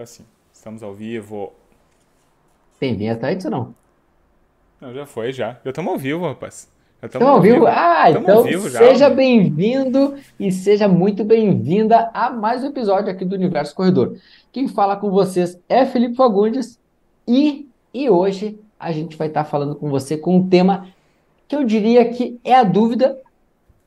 Agora sim. Estamos ao vivo. Tem vinheta antes ou não? Não, já foi, já. Já estamos ao vivo, rapaz. Estamos ao vivo? Ah, tamo então vivo já, seja bem-vindo e seja muito bem-vinda a mais um episódio aqui do Universo Corredor. Quem fala com vocês é Felipe Fagundes e, e hoje a gente vai estar falando com você com um tema que eu diria que é a dúvida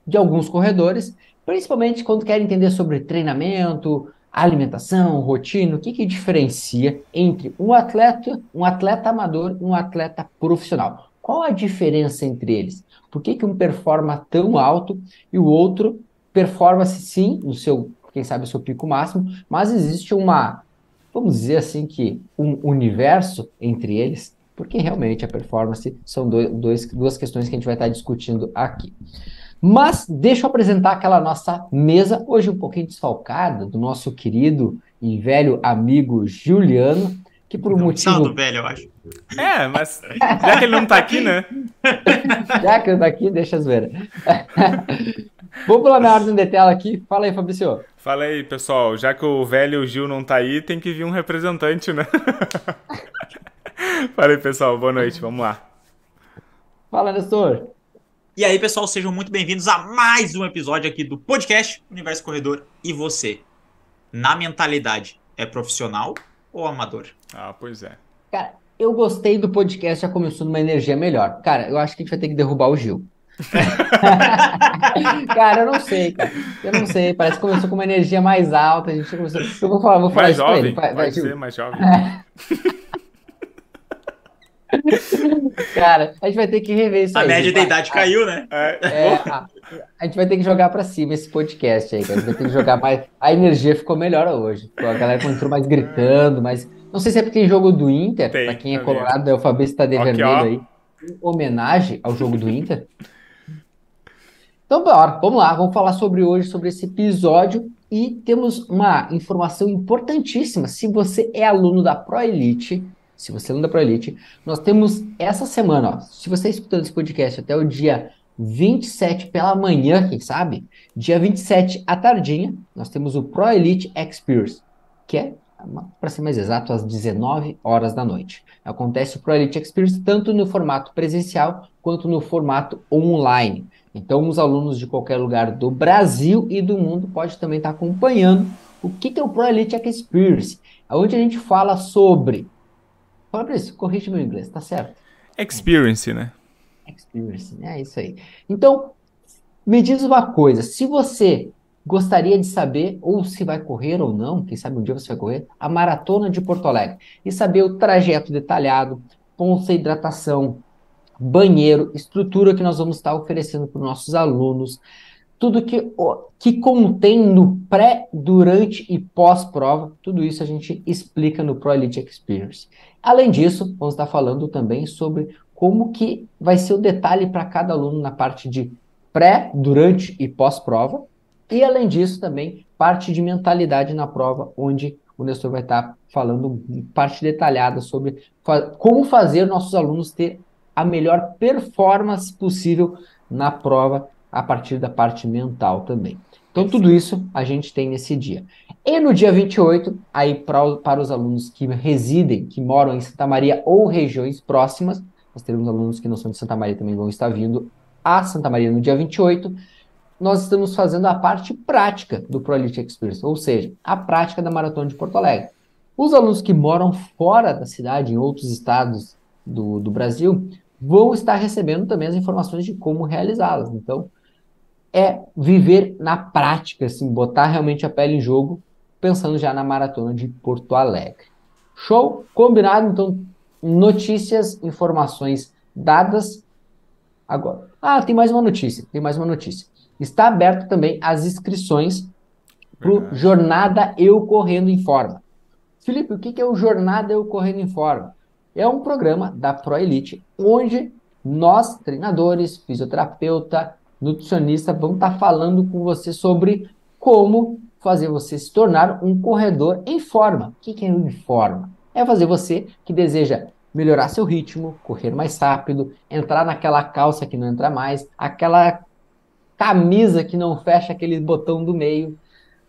de alguns corredores, principalmente quando querem entender sobre treinamento, alimentação, rotina, o que, que diferencia entre um atleta, um atleta amador e um atleta profissional? Qual a diferença entre eles? Por que, que um performa tão alto e o outro performa-se sim no seu, quem sabe, o seu pico máximo, mas existe uma, vamos dizer assim, que um universo entre eles, porque realmente a performance são dois, duas questões que a gente vai estar discutindo aqui. Mas deixa eu apresentar aquela nossa mesa, hoje um pouquinho desfalcada, do nosso querido e velho amigo Juliano, que por um não, motivo... do velho, eu acho. É, mas já que ele não tá aqui, né? já que ele tá aqui, deixa a zoeira. Vou pular minha ordem de tela aqui. Fala aí, Fabrício. Fala aí, pessoal. Já que o velho Gil não tá aí, tem que vir um representante, né? Fala aí, pessoal. Boa noite. Vamos lá. Fala, Nestor. E aí, pessoal, sejam muito bem-vindos a mais um episódio aqui do podcast Universo Corredor. E você, na mentalidade, é profissional ou amador? Ah, pois é. Cara, eu gostei do podcast, já começou numa energia melhor. Cara, eu acho que a gente vai ter que derrubar o Gil. cara, eu não sei, cara. Eu não sei. Parece que começou com uma energia mais alta. A gente começou. Eu vou falar, vou falar mais isso jovem, pra ele. Vai, vai ser mais jovem. Cara, a gente vai ter que rever isso a aí. A média de idade caiu, né? É, é a, a, gente vai ter que jogar pra cima esse podcast aí, cara. A gente vai ter que jogar mais. A energia ficou melhor hoje. A galera entrou mais gritando, mas. Não sei se é porque tem jogo do Inter, tem, pra quem é colorado, é o Fabrício tá de okay, vermelho ó. aí. Em homenagem ao jogo do Inter. Então, bora, vamos lá, vamos falar sobre hoje, sobre esse episódio. E temos uma informação importantíssima. Se você é aluno da Pro Elite, se você não da ProElite, nós temos essa semana, ó, se você está escutando esse podcast até o dia 27 pela manhã, quem sabe, dia 27 à tardinha, nós temos o Pro Elite Experience, que é, para ser mais exato, às 19 horas da noite. Acontece o Pro Elite Experience tanto no formato presencial quanto no formato online. Então, os alunos de qualquer lugar do Brasil e do mundo podem também estar acompanhando o que é o Pro Elite Experience, onde a gente fala sobre Fabrício, corrige meu inglês, tá certo? Experience, né? Experience, é isso aí. Então, me diz uma coisa, se você gostaria de saber, ou se vai correr ou não, quem sabe um dia você vai correr, a Maratona de Porto Alegre, e saber o trajeto detalhado, pontos de hidratação, banheiro, estrutura que nós vamos estar oferecendo para os nossos alunos, tudo que, que contém no pré, durante e pós-prova, tudo isso a gente explica no Pro Elite Experience. Além disso, vamos estar falando também sobre como que vai ser o detalhe para cada aluno na parte de pré, durante e pós-prova. E além disso, também parte de mentalidade na prova, onde o Nestor vai estar falando parte detalhada sobre fa como fazer nossos alunos ter a melhor performance possível na prova a partir da parte mental também. Então, tudo isso a gente tem nesse dia. E no dia 28, aí pra, para os alunos que residem, que moram em Santa Maria ou regiões próximas, nós teremos alunos que não são de Santa Maria também vão estar vindo a Santa Maria no dia 28. Nós estamos fazendo a parte prática do ProElite Experience, ou seja, a prática da Maratona de Porto Alegre. Os alunos que moram fora da cidade, em outros estados do, do Brasil, vão estar recebendo também as informações de como realizá-las. Então, é viver na prática, assim, botar realmente a pele em jogo, pensando já na maratona de Porto Alegre. Show? Combinado? Então, notícias, informações dadas. Agora. Ah, tem mais uma notícia. Tem mais uma notícia. Está aberto também as inscrições para o Jornada Eu Correndo em Forma. Felipe, o que é o Jornada Eu Correndo em Forma? É um programa da Pro Elite onde nós, treinadores, fisioterapeuta, nutricionista vão estar tá falando com você sobre como fazer você se tornar um corredor em forma. O que, que é em forma? É fazer você que deseja melhorar seu ritmo, correr mais rápido, entrar naquela calça que não entra mais, aquela camisa que não fecha aquele botão do meio,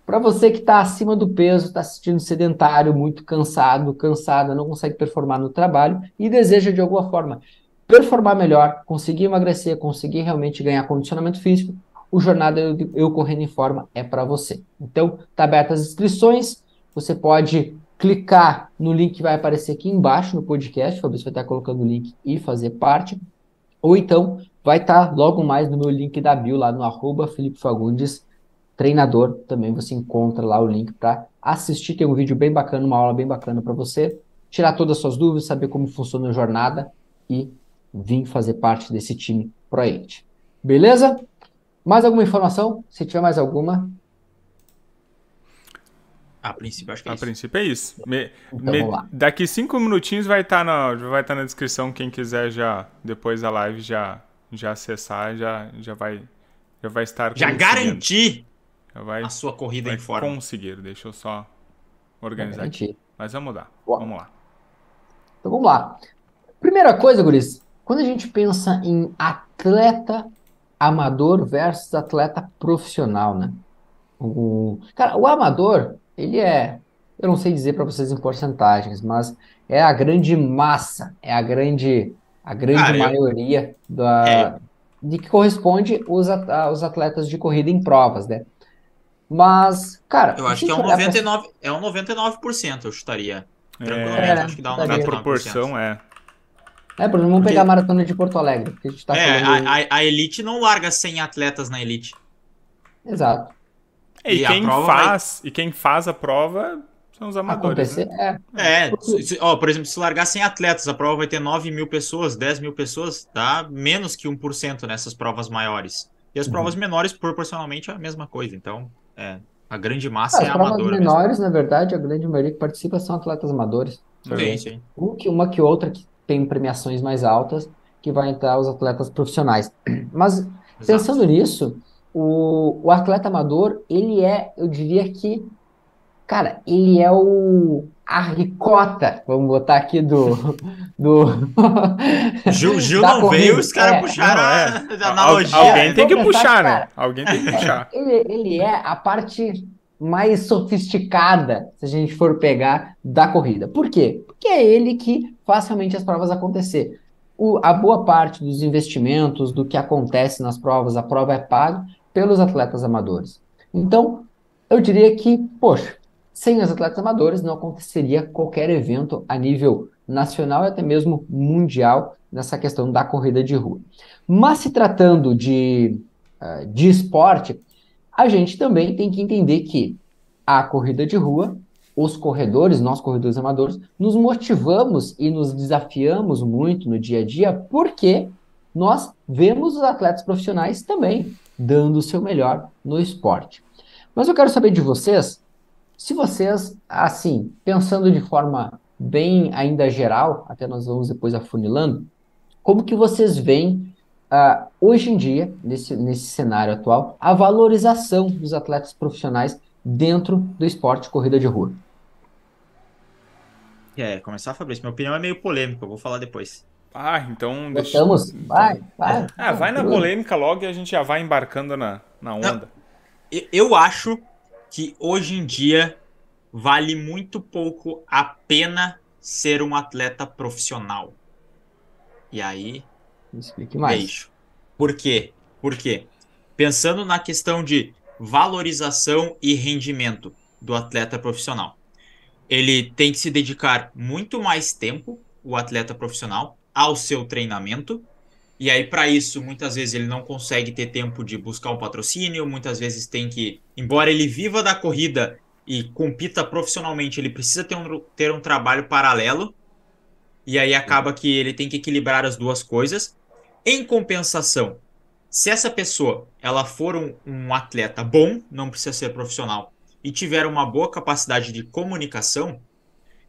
Para você que está acima do peso, está se sentindo sedentário, muito cansado, cansada, não consegue performar no trabalho e deseja de alguma forma performar melhor, conseguir emagrecer, conseguir realmente ganhar condicionamento físico, o Jornada Eu, Eu Correndo em Forma é para você. Então, tá abertas as inscrições, você pode clicar no link que vai aparecer aqui embaixo no podcast, o Fabrício vai estar colocando o link e fazer parte, ou então vai estar logo mais no meu link da bio, lá no arroba Felipe Fagundes, treinador, também você encontra lá o link para assistir, tem um vídeo bem bacana, uma aula bem bacana para você, tirar todas as suas dúvidas, saber como funciona a jornada e vir fazer parte desse time ProEite. Beleza? Mais alguma informação? Se tiver mais alguma. A princípio, acho que é A isso. princípio é isso. Me- Então, me- vamos lá. daqui cinco minutinhos vai estar na, vai tá na descrição. Quem quiser já, depois da live, já, já acessar, já, já, vai, já vai estar Já conseguindo. garanti Já vai, a sua corrida vai em forma. conseguir. Deixa eu só organizar aqui. Garantir. Mas vamos. Boa. Vamos lá. Então vamos lá. Primeira coisa, Guris, quando a gente pensa em atleta amador versus atleta profissional, né? O, cara, o amador, ele é, eu não sei dizer para vocês em porcentagens, mas é a grande massa, é a grande, a grande Cara, eu- maioria da, É. de que corresponde os, aos atletas de corrida em provas, né? Mas, cara, Eu acho que é um gente olhar pra- 99%, é um 99%, eu chutaria. Tranquilamente, É, acho que dá um daria. na 99%. proporção é. É, Bruno, vamos Porque- pegar a maratona de Porto Alegre, porque a gente tá É, falando. a, a- a elite não larga 100 atletas na elite. Exato. E, E a quem prova vai- faz, e quem faz a prova são os amadores. Acontecer, né? é. É, se- ó, por exemplo, se largar 100 atletas, a prova vai ter 9 mil pessoas, 10 mil pessoas, dá menos que 1% nessas provas maiores. E as Uhum. provas menores, proporcionalmente, é a mesma coisa. Então, é, a grande Ah, massa As é provas amadora mesmo. menores, na verdade, a grande maioria que participa são atletas amadores. Sim, sim. Um que, uma que outra que tem premiações mais altas, que vai entrar os atletas profissionais. Mas Exato. pensando nisso, o, o atleta amador, ele é, eu diria que, cara, ele é o a ricota, vamos botar aqui do, do Gil, Gil não corrida. veio, os caras É, puxaram a, é. a analogia. Al- alguém tem que puxar, cara. né? Alguém tem que puxar. Ele, ele é a parte mais sofisticada, se a gente for pegar, da corrida. Por quê? Porque é ele que faz realmente as provas acontecer. O- a boa parte dos investimentos, do que acontece nas provas, a prova é paga pelos atletas amadores. Então, eu diria que, poxa, sem os atletas amadores não aconteceria qualquer evento a nível nacional e até mesmo mundial nessa questão da corrida de rua. Mas se tratando de, eh, de esporte, a gente também tem que entender que a corrida de rua, os corredores, nós corredores amadores, nos motivamos e nos desafiamos muito no dia a dia, porque nós vemos os atletas profissionais também dando o seu melhor no esporte. Mas eu quero saber de vocês, se vocês, assim, pensando de forma bem ainda geral, até nós vamos depois afunilando, como que vocês veem ah, hoje em dia, nesse, nesse cenário atual, a valorização dos atletas profissionais dentro do esporte corrida de rua? É, começar, Fabrício. Minha opinião é meio polêmica, eu vou falar depois. Ah, então deixa. Gostamos? Vai, vai. Ah, vai na polêmica logo e a gente já vai embarcando na, na onda. E- Eu acho que hoje em dia vale muito pouco a pena ser um atleta profissional. E aí, Me explique mais. Beijo. Por quê? Por quê? Pensando na questão de valorização e rendimento do atleta profissional. Ele tem que se dedicar muito mais tempo, o atleta profissional, ao seu treinamento. E aí, para isso, muitas vezes ele não consegue ter tempo de buscar um patrocínio, muitas vezes tem que, embora ele viva da corrida e compita profissionalmente, ele precisa ter um, ter um trabalho paralelo. E aí acaba que ele tem que equilibrar as duas coisas. Em compensação, se essa pessoa ela for um, um atleta bom, não precisa ser profissional, e tiver uma boa capacidade de comunicação,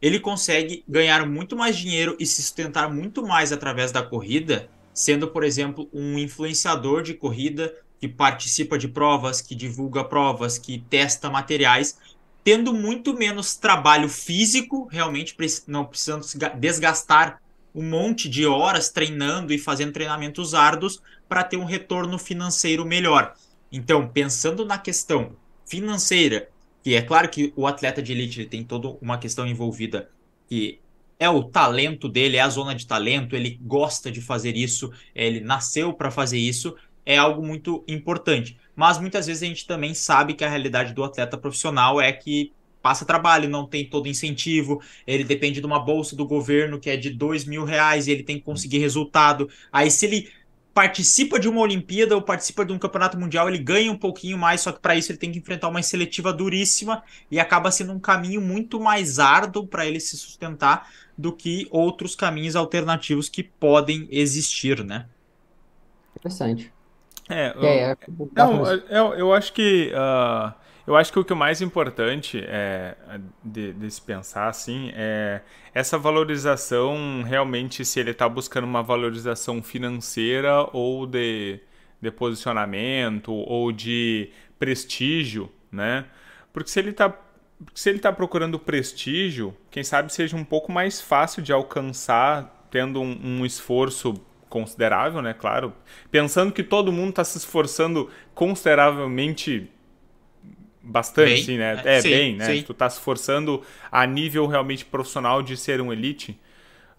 ele consegue ganhar muito mais dinheiro e se sustentar muito mais através da corrida, sendo, por exemplo, um influenciador de corrida que participa de provas, que divulga provas, que testa materiais, tendo muito menos trabalho físico, realmente não precisando desgastar um monte de horas treinando e fazendo treinamentos árduos para ter um retorno financeiro melhor. Então, pensando na questão financeira que é claro que o atleta de elite ele tem toda uma questão envolvida que é o talento dele, é a zona de talento, ele gosta de fazer isso, ele nasceu para fazer isso, é algo muito importante. Mas muitas vezes a gente também sabe que a realidade do atleta profissional é que passa trabalho, não tem todo incentivo, ele depende de uma bolsa do governo que é de dois mil reais e ele tem que conseguir resultado. Aí se ele participa de uma Olimpíada ou participa de um campeonato mundial, ele ganha um pouquinho mais, só que para isso ele tem que enfrentar uma seletiva duríssima e acaba sendo um caminho muito mais árduo para ele se sustentar do que outros caminhos alternativos que podem existir, né? Interessante. É, eu, é, é, não, eu, eu acho que uh, eu acho que o que é mais importante é, de, de, se pensar assim é essa valorização realmente se ele está buscando uma valorização financeira ou de, de posicionamento ou de prestígio, né? Porque se ele está se ele está procurando prestígio, quem sabe seja um pouco mais fácil de alcançar tendo um, um esforço considerável, né? Claro, pensando que todo mundo está se esforçando consideravelmente bastante, bem, sim, né? É, é sim, bem, né? Sim. Tu tá se esforçando a nível realmente profissional de ser um elite.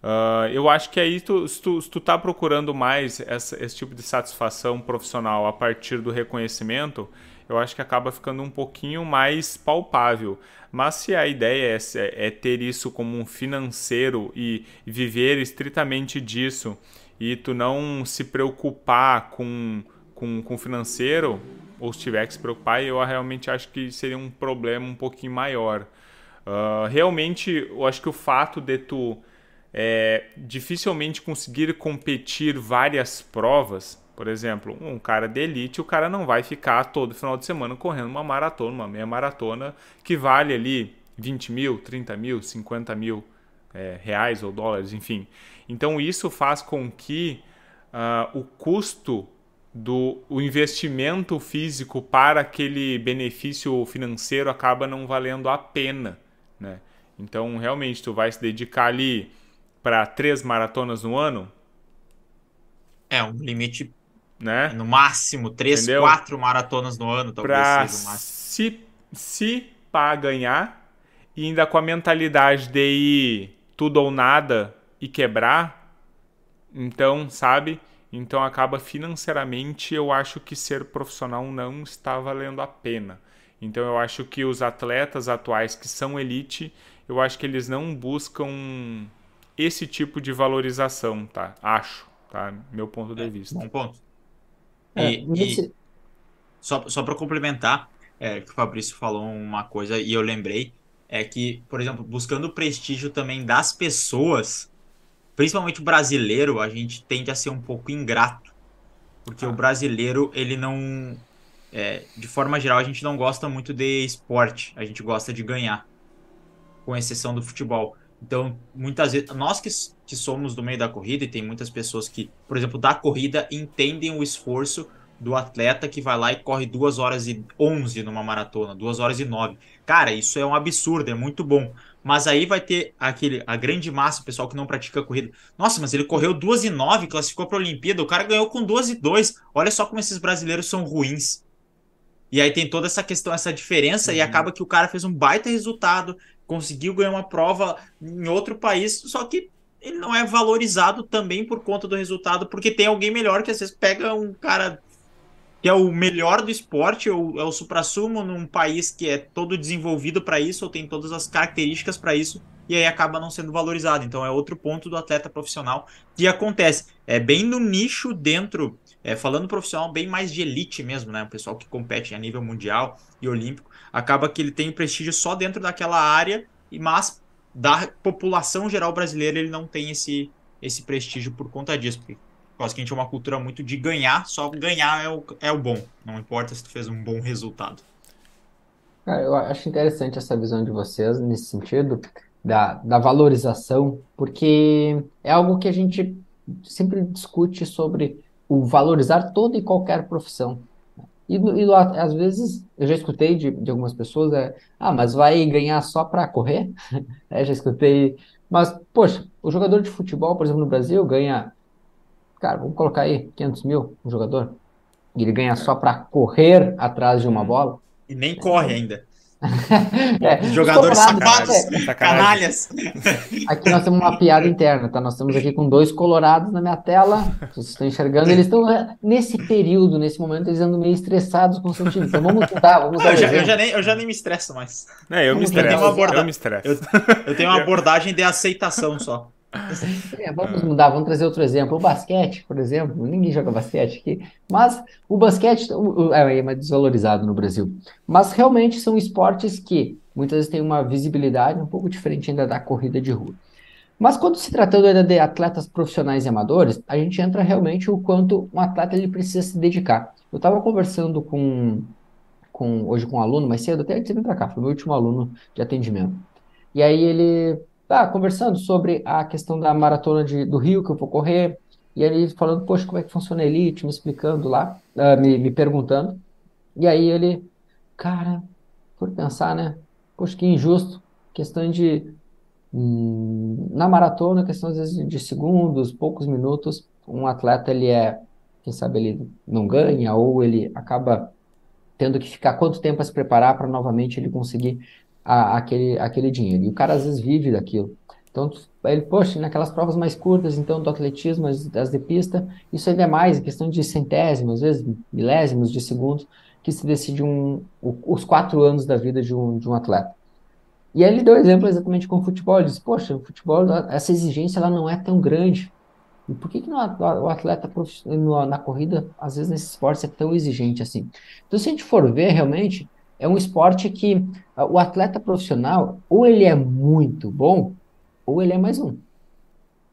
Uh, eu acho que aí, tu, se, tu, se tu tá procurando mais essa, esse tipo de satisfação profissional a partir do reconhecimento, eu acho que acaba ficando um pouquinho mais palpável. Mas se a ideia é, é ter isso como um financeiro e, viver estritamente disso e tu não se preocupar com com, com financeiro, ou se tiver que se preocupar, eu realmente acho que seria um problema um pouquinho maior. Uh, realmente, eu acho que o fato de tu é, dificilmente conseguir competir várias provas, por exemplo, um cara de elite, o cara não vai ficar todo final de semana correndo uma maratona, uma meia maratona, que vale ali 20 mil, 30 mil, 50 mil é, reais ou dólares, enfim. Então isso faz com que uh, o custo do o investimento físico para aquele benefício financeiro acaba não valendo a pena, né? Então, realmente, tu vai se dedicar ali para três maratonas no ano? É, um limite, né? No máximo, três, Entendeu? quatro maratonas no ano, talvez pra seja o máximo. Se, se para ganhar, e ainda com a mentalidade de ir tudo ou nada e quebrar, então, sabe? Então acaba financeiramente, eu acho que ser profissional não está valendo a pena. Então eu acho que os atletas atuais que são elite, eu acho que eles não buscam esse tipo de valorização, tá? Acho, tá? Meu ponto de é, vista. Bom ponto. É, e, nesse... e só, só para complementar, é, que o Fabrício falou uma coisa e eu lembrei, é que, por exemplo, buscando o prestígio também das pessoas, principalmente o brasileiro, a gente tende a ser um pouco ingrato. Porque ah. o brasileiro, ele não. É, de forma geral, a gente não gosta muito de esporte, a gente gosta de ganhar, com exceção do futebol. Então, muitas vezes, nós que, que somos do meio da corrida, e tem muitas pessoas que, por exemplo, da corrida, entendem o esforço do atleta que vai lá e corre 2 horas e 11 numa maratona, 2 horas e 9. Cara, isso é um absurdo, é muito bom. Mas aí vai ter aquele, a grande massa, o pessoal que não pratica corrida. Nossa, mas ele correu 2 e 9, classificou para a Olimpíada, o cara ganhou com 2 e 2. Olha só como esses brasileiros são ruins. E aí tem toda essa questão, essa diferença, uhum. e acaba que o cara fez um baita resultado, conseguiu ganhar uma prova em outro país, só que ele não é valorizado também por conta do resultado, porque tem alguém melhor que às vezes pega um cara que é o melhor do esporte, ou é o supra-sumo num país que é todo desenvolvido para isso, ou tem todas as características para isso, e aí acaba não sendo valorizado. Então é outro ponto do atleta profissional que acontece. É bem no nicho dentro, é, falando profissional, bem mais de elite mesmo, né? O pessoal que compete a nível mundial e olímpico, acaba que ele tem prestígio só dentro daquela área, mas da população geral brasileira ele não tem esse, esse prestígio por conta disso. Porque causa que a gente é uma cultura muito de ganhar, só ganhar é o, é o bom. Não importa se tu fez um bom resultado. Cara, eu acho interessante essa visão de vocês nesse sentido, da, da valorização, porque é algo que a gente sempre discute sobre o valorizar toda e qualquer profissão. E, e às vezes eu já escutei de, de algumas pessoas, é, ah, mas vai ganhar só para correr? é, já escutei. Mas, poxa, o jogador de futebol, por exemplo, no Brasil, ganha cara, vamos colocar aí 500 mil um jogador, e ele ganha só para correr atrás de uma bola. E nem corre ainda. é, Jogadores sacados, é, canalhas. Aqui nós temos uma piada interna, tá? Nós estamos aqui com dois colorados na minha tela. Vocês estão enxergando, eles estão é, nesse período, nesse momento, eles andam meio estressados com o seu time. Então vamos mudar, vamos eu, já, eu, já nem, eu já nem me estresso mais. É, eu me estresso. Eu, eu, me estresso. Eu, eu tenho uma abordagem de aceitação só. É, vamos mudar, vamos trazer outro exemplo. O basquete, por exemplo, ninguém joga basquete aqui, mas o basquete é, é mais desvalorizado no Brasil. Mas realmente são esportes que muitas vezes têm uma visibilidade um pouco diferente ainda da corrida de rua. Mas quando se tratando ainda de atletas profissionais e amadores, a gente entra realmente o quanto um atleta ele precisa se dedicar. Eu estava conversando com, com hoje com um aluno mais cedo, até antes de vir para cá, foi o meu último aluno de atendimento. E aí ele tá conversando sobre a questão da maratona de, do Rio que eu vou correr, e ele falando, poxa, como é que funciona a elite, me explicando lá, uh, me, me perguntando. E aí ele, cara, por pensar, né? Poxa, que injusto. Questão de. Hum, na maratona, questão às vezes de segundos, poucos minutos, um atleta ele é, quem sabe ele não ganha, ou ele acaba tendo que ficar quanto tempo a se preparar para novamente ele conseguir a, aquele, aquele dinheiro. E o cara às vezes vive daquilo. Então, ele, poxa, naquelas provas mais curtas, então, do atletismo, as, as de pista, isso ainda é mais, questão de centésimos, às vezes milésimos de segundos, que se decide um, os quatro anos da vida de um, de um atleta. E aí ele deu exemplo exatamente com o futebol. Ele disse, poxa, o futebol, essa exigência ela não é tão grande. E por que, que não, o atleta na corrida, às vezes nesse esporte, é tão exigente assim? Então, se a gente for ver realmente, é um esporte que ah, o atleta profissional, ou ele é muito bom, ou ele é mais um.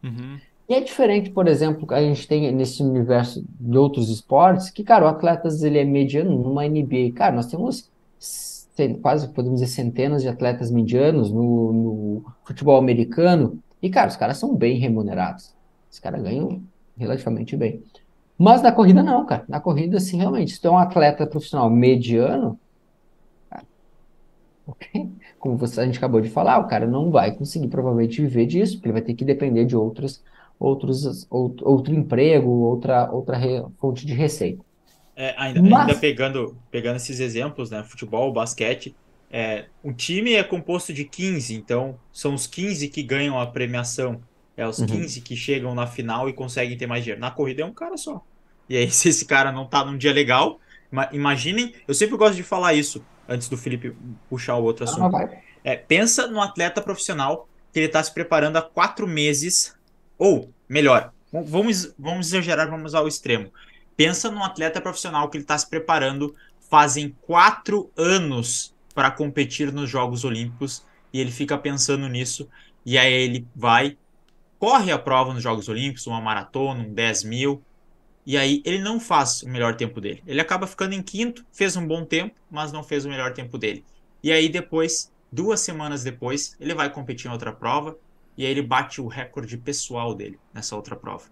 Uhum. E é diferente, por exemplo, a gente tem nesse universo de outros esportes, que, cara, o atleta ele é mediano numa NBA. Cara, nós temos quase, podemos dizer, centenas de atletas medianos no, no futebol americano. E, cara, os caras são bem remunerados. Os caras ganham relativamente bem. Mas na corrida não, cara. Na corrida, sim, realmente. Se tu é um atleta profissional mediano, Como você, a gente acabou de falar, o cara não vai conseguir provavelmente viver disso, porque ele vai ter que depender de outros, outros, outro, outro emprego, outra, outra re, fonte de receita. É, ainda, Mas... ainda, pegando, pegando esses exemplos, né? Futebol, basquete, é, um time é composto de 15, então são os 15 que ganham a premiação. É os uhum. 15 que chegam na final e conseguem ter mais dinheiro. Na corrida é um cara só. E aí, se esse cara não tá num dia legal, imaginem, eu sempre gosto de falar isso antes do Felipe puxar o outro assunto. Ah, é, pensa no atleta profissional que ele está se preparando há quatro meses, ou melhor, vamos, vamos exagerar, vamos ao extremo. Pensa num atleta profissional que ele está se preparando fazem quatro anos para competir nos Jogos Olímpicos e ele fica pensando nisso e aí ele vai, corre a prova nos Jogos Olímpicos, uma maratona, um 10 mil, e aí ele não faz o melhor tempo dele. Ele acaba ficando em quinto, fez um bom tempo, mas não fez o melhor tempo dele. E aí depois, duas semanas depois, ele vai competir em outra prova e aí ele bate o recorde pessoal dele nessa outra prova.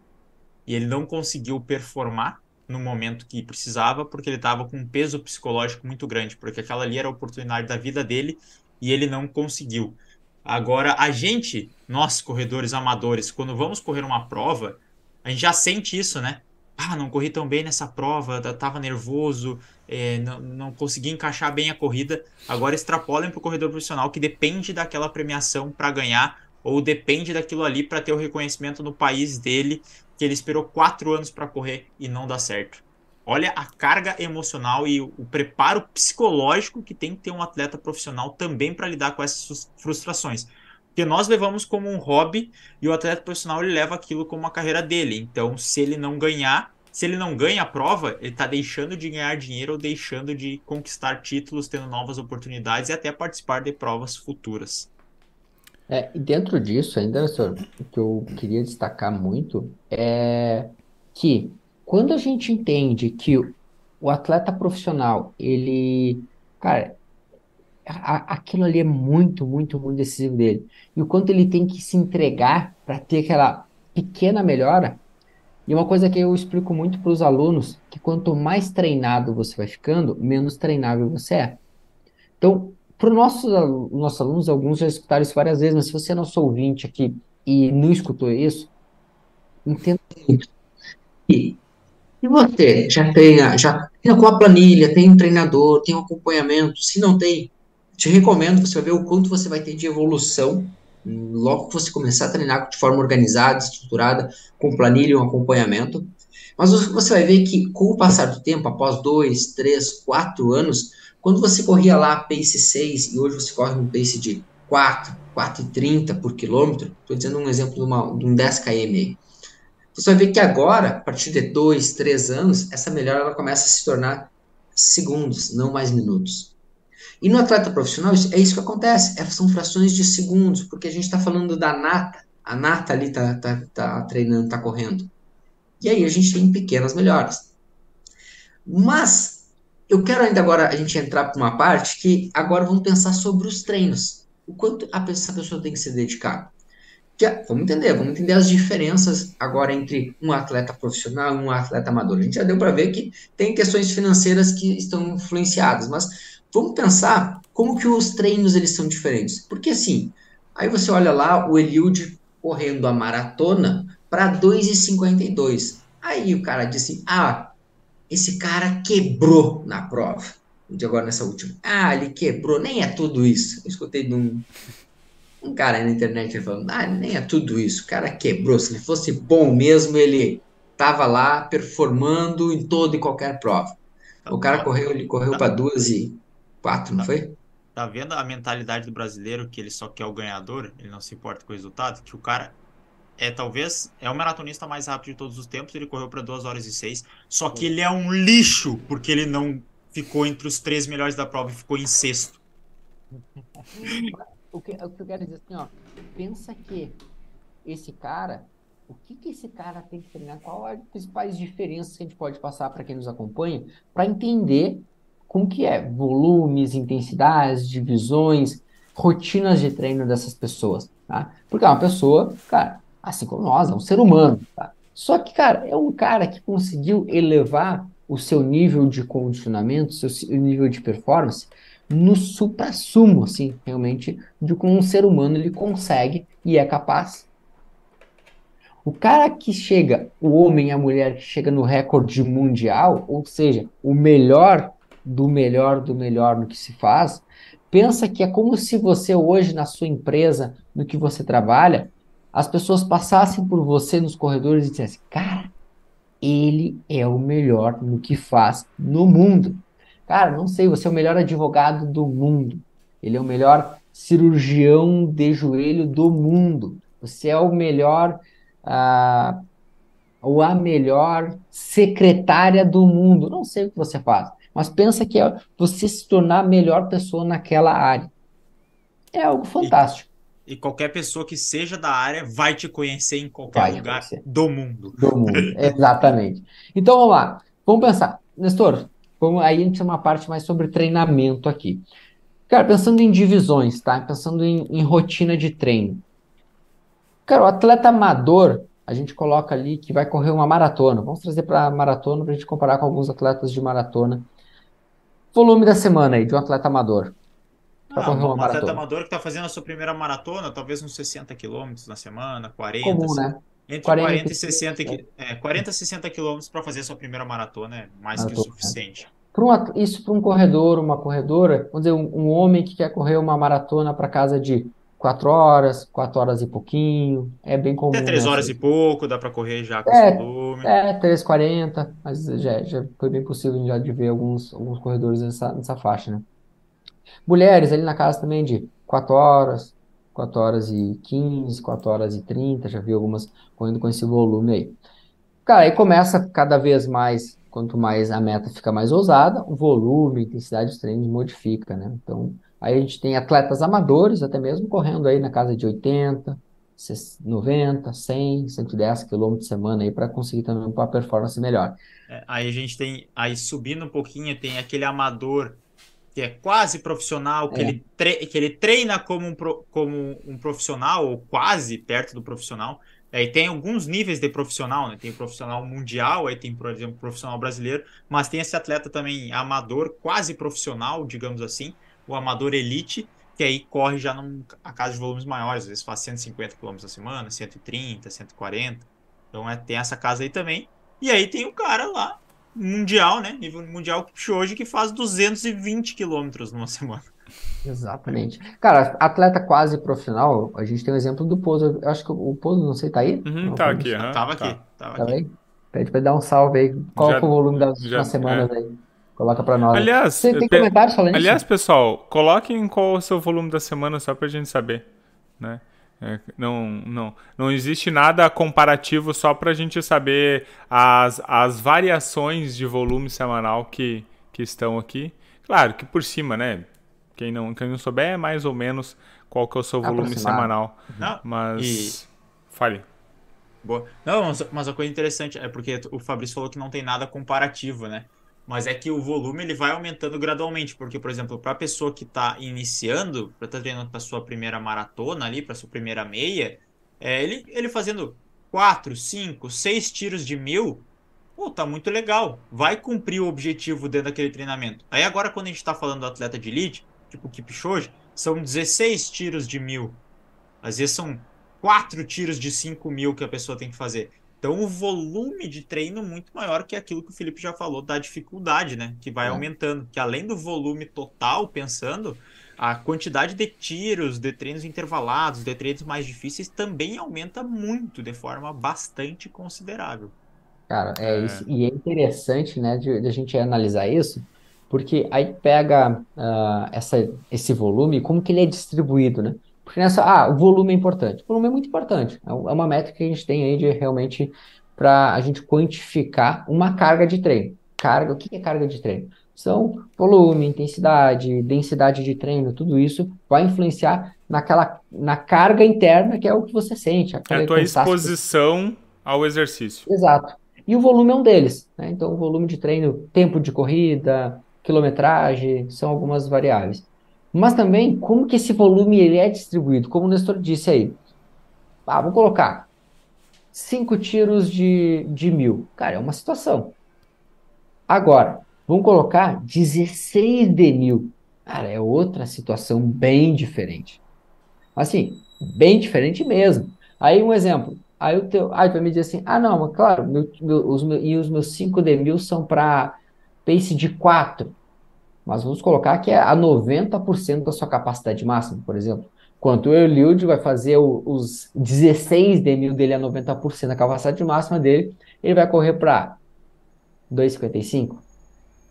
E ele não conseguiu performar no momento que precisava porque ele estava com um peso psicológico muito grande, porque aquela ali era a oportunidade da vida dele e ele não conseguiu. Agora, a gente, nós corredores amadores, quando vamos correr uma prova, a gente já sente isso, né? Ah, não corri tão bem nessa prova, tava nervoso, é, não, não consegui encaixar bem a corrida. Agora extrapolem para o corredor profissional que depende daquela premiação para ganhar ou depende daquilo ali para ter o reconhecimento no país dele, que ele esperou quatro anos para correr e não dá certo. Olha a carga emocional e o, preparo psicológico que tem que ter um atleta profissional também para lidar com essas frustrações. Porque nós levamos como um hobby e o atleta profissional ele leva aquilo como uma carreira dele. Então, se ele não ganhar, se ele não ganha a prova, ele está deixando de ganhar dinheiro ou deixando de conquistar títulos, tendo novas oportunidades e até participar de provas futuras. É, e dentro disso, ainda, senhor, o que eu queria destacar muito é que quando a gente entende que o atleta profissional, ele, cara, aquilo ali é muito, muito, muito decisivo dele. E o quanto ele tem que se entregar para ter aquela pequena melhora. E uma coisa que eu explico muito para os alunos, que quanto mais treinado você vai ficando, menos treinável você é. Então, para os nossos, nossos alunos, alguns já escutaram isso várias vezes, mas se você é nosso ouvinte aqui e não escutou isso, entenda. E, e você já tem, já com a planilha, tem um treinador, tem um acompanhamento, se não tem, te recomendo, você vai ver o quanto você vai ter de evolução logo que você começar a treinar de forma organizada, estruturada, com planilha e um acompanhamento. Mas você vai ver que com o passar do tempo, após dois, três, quatro anos, quando você corria lá pace 6 e hoje você corre um pace de 4, 4,30 por quilômetro, estou dizendo um exemplo de, uma, de um 10 km aí, você vai ver que agora, a partir de 2, 3 anos, essa melhora ela começa a se tornar segundos, não mais minutos. E no atleta profissional, é isso que acontece, é, são frações de segundos, porque a gente está falando da nata, a nata ali está tá, tá treinando, está correndo. E aí a gente tem pequenas melhoras. Mas eu quero ainda agora a gente entrar para uma parte que agora vamos pensar sobre os treinos. O quanto a, pessoa tem que se dedicar. Que, vamos entender, vamos entender as diferenças agora entre um atleta profissional e um atleta amador. A gente já deu para ver que tem questões financeiras que estão influenciadas, mas vamos pensar como que os treinos eles são diferentes. Porque assim, aí você olha lá o Eliud correndo a maratona para 2,52. Aí o cara disse: "Ah, esse cara quebrou na prova". De agora nessa última. Ah, ele quebrou, nem é tudo isso. Eu escutei de um um cara na internet falando, ah, nem é tudo isso, o cara quebrou, se ele fosse bom mesmo, ele tava lá performando em toda e qualquer prova. O cara correu, ele correu para duas e quatro, não tá. foi? Tá vendo a mentalidade do brasileiro que ele só quer o ganhador, ele não se importa com o resultado, que o cara é talvez é o maratonista mais rápido de todos os tempos, ele correu para 2 horas e 6, só que ele é um lixo porque ele não ficou entre os três melhores da prova e ficou em sexto. o que, o que eu quero dizer assim, ó, pensa que esse cara, o que que esse cara tem que treinar? Qual as principais diferenças que a gente pode passar para quem nos acompanha para entender como que é volumes, intensidades, divisões, rotinas de treino dessas pessoas, tá? Porque é uma pessoa, cara, assim como nós, é um ser humano, tá? Só que, cara, é um cara que conseguiu elevar o seu nível de condicionamento, seu nível de performance no supra-sumo, assim, realmente, de como um ser humano ele consegue e é capaz. O cara que chega, o homem e a mulher que chega no recorde mundial, ou seja, o melhor do melhor do melhor no que se faz, pensa que é como se você hoje na sua empresa, no que você trabalha, as pessoas passassem por você nos corredores e dissessem, cara, ele é o melhor no que faz no mundo. Cara, não sei, você é o melhor advogado do mundo. Ele é o melhor cirurgião de joelho do mundo. Você é o melhor uh, ou a melhor secretária do mundo. Não sei o que você faz, mas pensa que é você se tornar a melhor pessoa naquela área. É algo fantástico. E, e qualquer pessoa que seja da área vai te conhecer em qualquer vai lugar do mundo. Do mundo, exatamente. Então vamos lá, vamos pensar. Nestor, Vamos, aí a gente tem uma parte mais sobre treinamento aqui. Cara, pensando em divisões, tá? Pensando em, em rotina de treino. Cara, o atleta amador, a gente coloca ali que vai correr uma maratona. Vamos trazer para maratona para a gente comparar com alguns atletas de maratona. Volume da semana aí de um atleta amador. Ah, um maratona. atleta amador que está fazendo a sua primeira maratona, talvez uns 60 quilômetros na semana, 40. Comum, assim. né? Entre 40, 40 e 60, é, 40 e 60 quilômetros para fazer a sua primeira maratona é mais maratona, que o suficiente. Um, isso para um corredor, uma corredora, vamos dizer, um, um homem que quer correr uma maratona para casa de 4 horas, 4 horas e pouquinho, é bem comum. Até 3 né? horas e pouco, dá para correr já com é, esse volume. É, 3,40, mas já, já foi bem possível já de ver alguns, alguns corredores nessa, nessa faixa, né? Mulheres ali na casa também de 4 horas, 4 horas e 15, 4 horas e 30, já vi algumas correndo com esse volume aí. Cara, aí começa cada vez mais, quanto mais a meta fica mais ousada, o volume, a intensidade dos treinos modifica, né? Então, aí a gente tem atletas amadores, até mesmo correndo aí na casa de 80, 90, 100, 110 km por semana aí para conseguir também uma performance melhor. É, aí a gente tem, aí subindo um pouquinho, tem aquele amador que é quase profissional, que, é. ele, que ele treina como um, pro como um profissional, ou quase perto do profissional. Aí tem alguns níveis de profissional, né? Tem o profissional mundial, aí tem, por exemplo, o profissional brasileiro, mas tem esse atleta também amador, quase profissional, digamos assim, o amador elite, que aí corre já num, a casa de volumes maiores, às vezes faz 150 km na semana, 130, 140. Então é, tem essa casa aí também. E aí tem o cara lá mundial, né? Nível mundial hoje que faz 220 quilômetros numa semana. Exatamente. Cara, atleta quase profissional, a gente tem o exemplo do Pouso. Eu acho que o Pouso, não sei, tá aí? Uhum, não, tá aqui, uhum, tava aqui. Tá. Tava, tava aqui. aí? Pede pra dar um salve aí. Qual já, foi o volume das últimas semanas é. aí? Coloca pra nós. Aliás, Você tem comentários falando Aliás, isso? pessoal, coloquem qual é o seu volume da semana só pra gente saber, né? É, não, não, não existe nada comparativo só para a gente saber as, as variações de volume semanal que, que estão aqui. Claro que por cima, né? Quem não, quem não souber é mais ou menos qual que é o seu volume semanal. Não, mas. E... Fale. Boa. Não, mas a coisa interessante é porque o Fabrício falou que não tem nada comparativo, né? Mas é que o volume ele vai aumentando gradualmente, porque, por exemplo, para a pessoa que está iniciando, para estar tá treinando para sua primeira maratona ali, para sua primeira meia, é, ele, ele fazendo 4, 5, 6 tiros de mil, pô, tá muito legal. Vai cumprir o objetivo dentro daquele treinamento. Aí agora, quando a gente está falando do atleta de elite, tipo o Kipchoge, são 16 tiros de mil. Às vezes são 4 tiros de 5 mil que a pessoa tem que fazer. Então, o volume de treino muito maior que aquilo que o Felipe já falou da dificuldade, né? Que vai é. aumentando. Que além do volume total, pensando, a quantidade de tiros, de treinos intervalados, de treinos mais difíceis também aumenta muito, de forma bastante considerável. Cara, é, é. Isso, e é interessante, né, de, de, a gente analisar isso, porque aí pega uh, essa, esse volume, como que ele é distribuído, né? Porque nessa, ah, o volume é importante. O volume é muito importante. É, é uma métrica que a gente tem aí de realmente para a gente quantificar uma carga de treino. Carga, o que é carga de treino? São volume, intensidade, densidade de treino, tudo isso vai influenciar naquela na carga interna que é o que você sente. É a tua exposição ao exercício. Exato. E o volume é um deles. Né? Então, o volume de treino, tempo de corrida, quilometragem, são algumas variáveis. Mas também como que esse volume ele é distribuído, como o Nestor disse aí. Ah, vou colocar cinco tiros de, de mil. Cara, é uma situação. Agora, vamos colocar 16 de mil. Cara, é outra situação bem diferente. Assim, bem diferente mesmo. Aí um exemplo. Aí o teu, aí tu vai me dizer assim, ah não, mas claro, meu, meu, os meu, e os meus 5 de mil são para pace de 4 mas vamos colocar que é a 90% da sua capacidade máxima, por exemplo. Quanto o Eliud vai fazer o, os 16 de mil dele a 90% da capacidade máxima dele, ele vai correr para 2,55,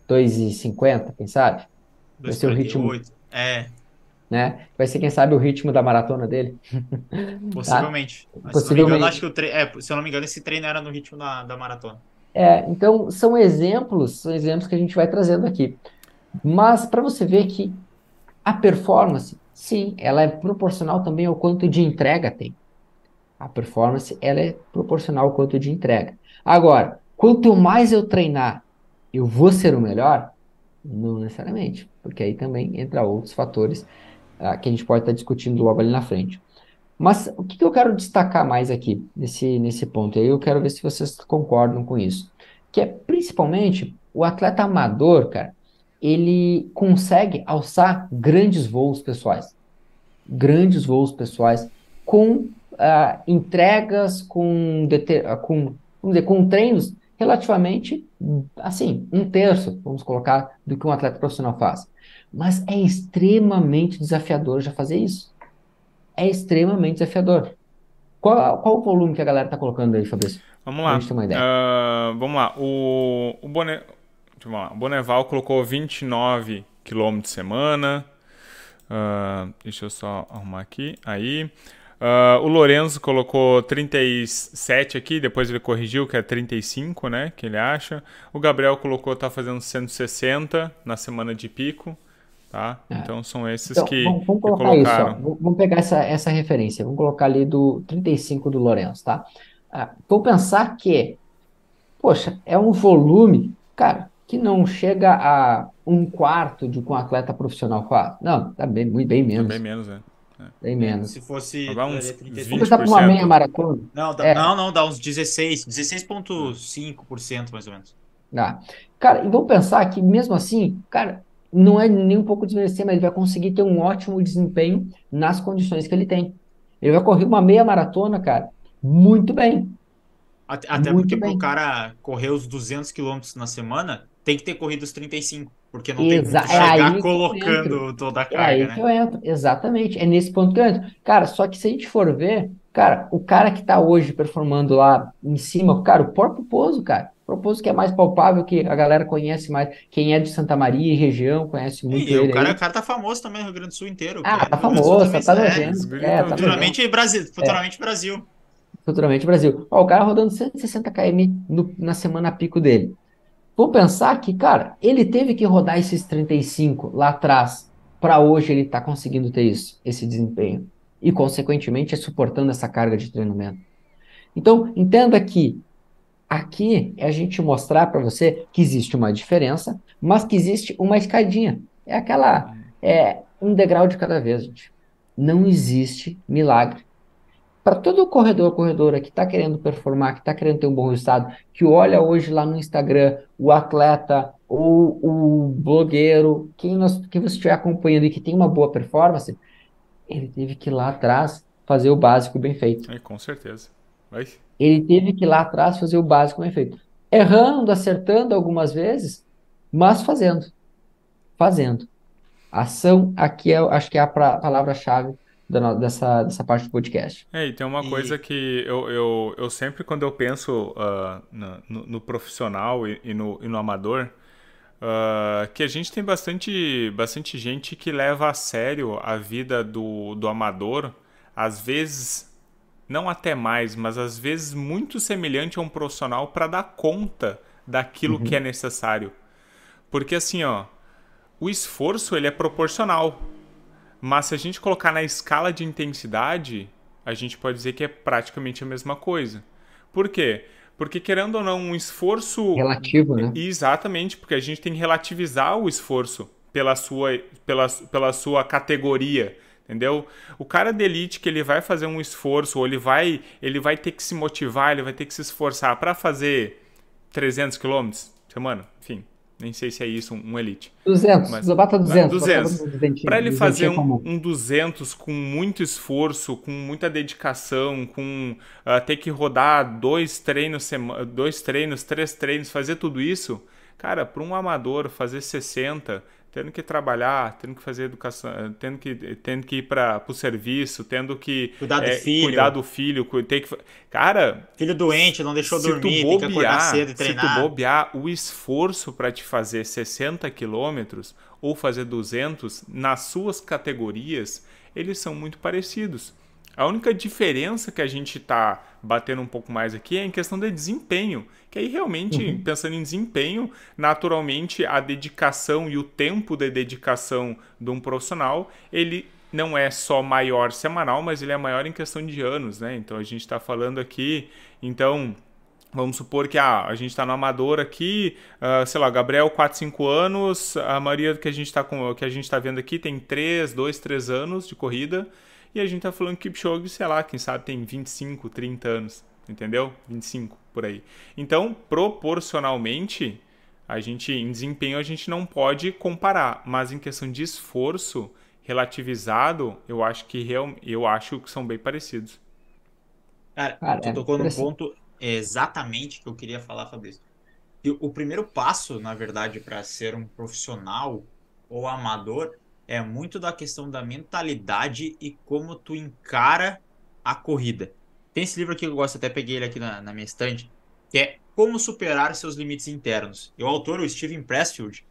2,50, quem sabe? Vai ser o ritmo. É. Né? Vai ser, quem sabe, o ritmo da maratona dele. Possivelmente. tá? Possivelmente. Se, acho que o tre... é, se eu não me engano, esse treino era no ritmo da, da maratona. É, então, são exemplos, são exemplos que a gente vai trazendo aqui. Mas para você ver que a performance, sim, ela é proporcional também ao quanto de entrega tem. A performance ela é proporcional ao quanto de entrega. Agora, quanto mais eu treinar, eu vou ser o melhor? Não necessariamente, porque aí também entra outros fatores uh, que a gente pode estar tá discutindo logo ali na frente. Mas o que, que eu quero destacar mais aqui nesse, nesse ponto? E aí eu quero ver se vocês concordam com isso. Que é principalmente o atleta amador, cara, ele consegue alçar grandes voos pessoais. Grandes voos pessoais com uh, entregas, com, com, vamos dizer, com treinos relativamente, assim, um terço, vamos colocar, do que um atleta profissional faz. Mas é extremamente desafiador já fazer isso. É extremamente desafiador. Qual, qual o volume que a galera está colocando aí, Fabrício? Vamos lá. Uh, vamos lá. O, o Boné o Boneval colocou 29 km semana. Uh, deixa eu só arrumar aqui. Aí. Uh, o Lorenzo colocou 37 aqui, depois ele corrigiu que é 35, né? Que ele acha. O Gabriel colocou tá fazendo 160 na semana de pico. Tá? É. Então são esses então, que, vamos, vamos colocar que colocaram. Isso, vamos pegar essa, essa referência. Vamos colocar ali do 35 do Lourenço, tá? Ah, vou pensar que, poxa, é um volume, cara, que não chega a um quarto de que um atleta profissional faz. Não, tá bem, muito bem menos. Tá bem menos, é. é. Bem menos. Se fosse. Dá uns 20%. Vamos para uma meia maratona? Não, dá, é. não, não, dá uns 16, 16,5% mais ou menos. Dá. Cara, e vamos pensar que mesmo assim, cara, não é nem um pouco desmerecer, mas ele vai conseguir ter um ótimo desempenho nas condições que ele tem. Ele vai correr uma meia maratona, cara, muito bem. Até, até porque para o cara correr os 200 quilômetros na semana, tem que ter corrido os 35. Porque não Exa tem como é chegar colocando toda a carga, é aí né? que eu entro. Exatamente. É nesse ponto que eu entro. Cara, só que se a gente for ver, cara, o cara que tá hoje performando lá em cima, cara, o próprio Pozo, cara. Proposto que é mais palpável, que a galera conhece mais. Quem é de Santa Maria e região conhece muito e ele. O cara, o cara tá famoso também no Rio Grande do Sul inteiro. Ah, tá famoso, tá, tá nojento. É, tá futuramente, Brasil, futuramente é. Brasil. Futuramente Brasil. Ó, o cara rodando 160 km no, na semana pico dele. Vou pensar que, cara, ele teve que rodar esses 35 lá atrás para hoje ele tá conseguindo ter isso, esse desempenho. E, consequentemente, é suportando essa carga de treinamento. Então, entenda que Aqui é a gente mostrar para você que existe uma diferença, mas que existe uma escadinha. É aquela. É um degrau de cada vez, gente. Não existe milagre. Para todo corredor, corredora que está querendo performar, que está querendo ter um bom resultado, que olha hoje lá no Instagram o atleta ou o blogueiro, quem, nós, quem você estiver acompanhando e que tem uma boa performance, ele teve que ir lá atrás fazer o básico bem feito. É, com certeza. Vai. Ele teve que ir lá atrás fazer o básico bem feito. Errando, acertando algumas vezes, mas fazendo. Fazendo. Ação aqui é, acho que é a palavra-chave dessa, dessa parte do podcast. É, e tem uma e... coisa que eu, eu, eu sempre, quando eu penso uh, no, no, profissional e, e, no, e no amador, uh, que a gente tem bastante, bastante gente que leva a sério a vida do, do amador, às vezes não até mais, mas às vezes muito semelhante a um profissional para dar conta daquilo uhum. que é necessário. Porque assim, ó, o esforço ele é proporcional. Mas se a gente colocar na escala de intensidade, a gente pode dizer que é praticamente a mesma coisa. Por quê? Porque querendo ou não, um esforço relativo, né? Exatamente, porque a gente tem que relativizar o esforço pela sua pela, pela sua categoria entendeu? O cara de elite que ele vai fazer um esforço, ou ele vai, ele vai ter que se motivar, ele vai ter que se esforçar para fazer 300 quilômetros semana, enfim, nem sei se é isso um, um elite. 200, mas, bota 200. 200. Para ele fazer um, um 200 com muito esforço, com muita dedicação, com uh, ter que rodar dois treinos, dois treinos, três treinos, fazer tudo isso, cara, para um amador fazer 60 tendo que trabalhar, tendo que fazer educação, tendo que, tendo que ir para o serviço, tendo que cuidar do é, filho, cuidar do filho, ter que, cara, filho doente, não deixou dormir, bobear, tem que acordar cedo e treinar. Se tu bobear, o esforço para te fazer 60 quilômetros ou fazer 200 nas suas categorias, eles são muito parecidos. A única diferença que a gente está batendo um pouco mais aqui é em questão de desempenho. Que aí realmente, uhum. pensando em desempenho, naturalmente a dedicação e o tempo de dedicação de um profissional, ele não é só maior semanal, mas ele é maior em questão de anos, né? Então a gente está falando aqui, então Vamos supor que ah, a gente está no amador aqui, uh, sei lá, Gabriel 4, 5 anos, a maioria que a gente está que a gente está vendo aqui tem 3, 2, 3 anos de corrida. E a gente tá falando que Kipchoge, sei lá, quem sabe tem 25, 30 anos, entendeu? 25 por aí. Então, proporcionalmente, a gente em desempenho a gente não pode comparar, mas em questão de esforço relativizado, eu acho que real, eu acho que são bem parecidos. Cara, Cara tu é, tocou num ponto exatamente que eu queria falar, Fabrício. O primeiro passo, na verdade, para ser um profissional ou amador é muito da questão da mentalidade e como tu encara a corrida. Tem esse livro aqui que eu gosto, até peguei ele aqui na, na minha estante, que é Como Superar Seus Limites Internos. E o autor, o Steven Pressfield,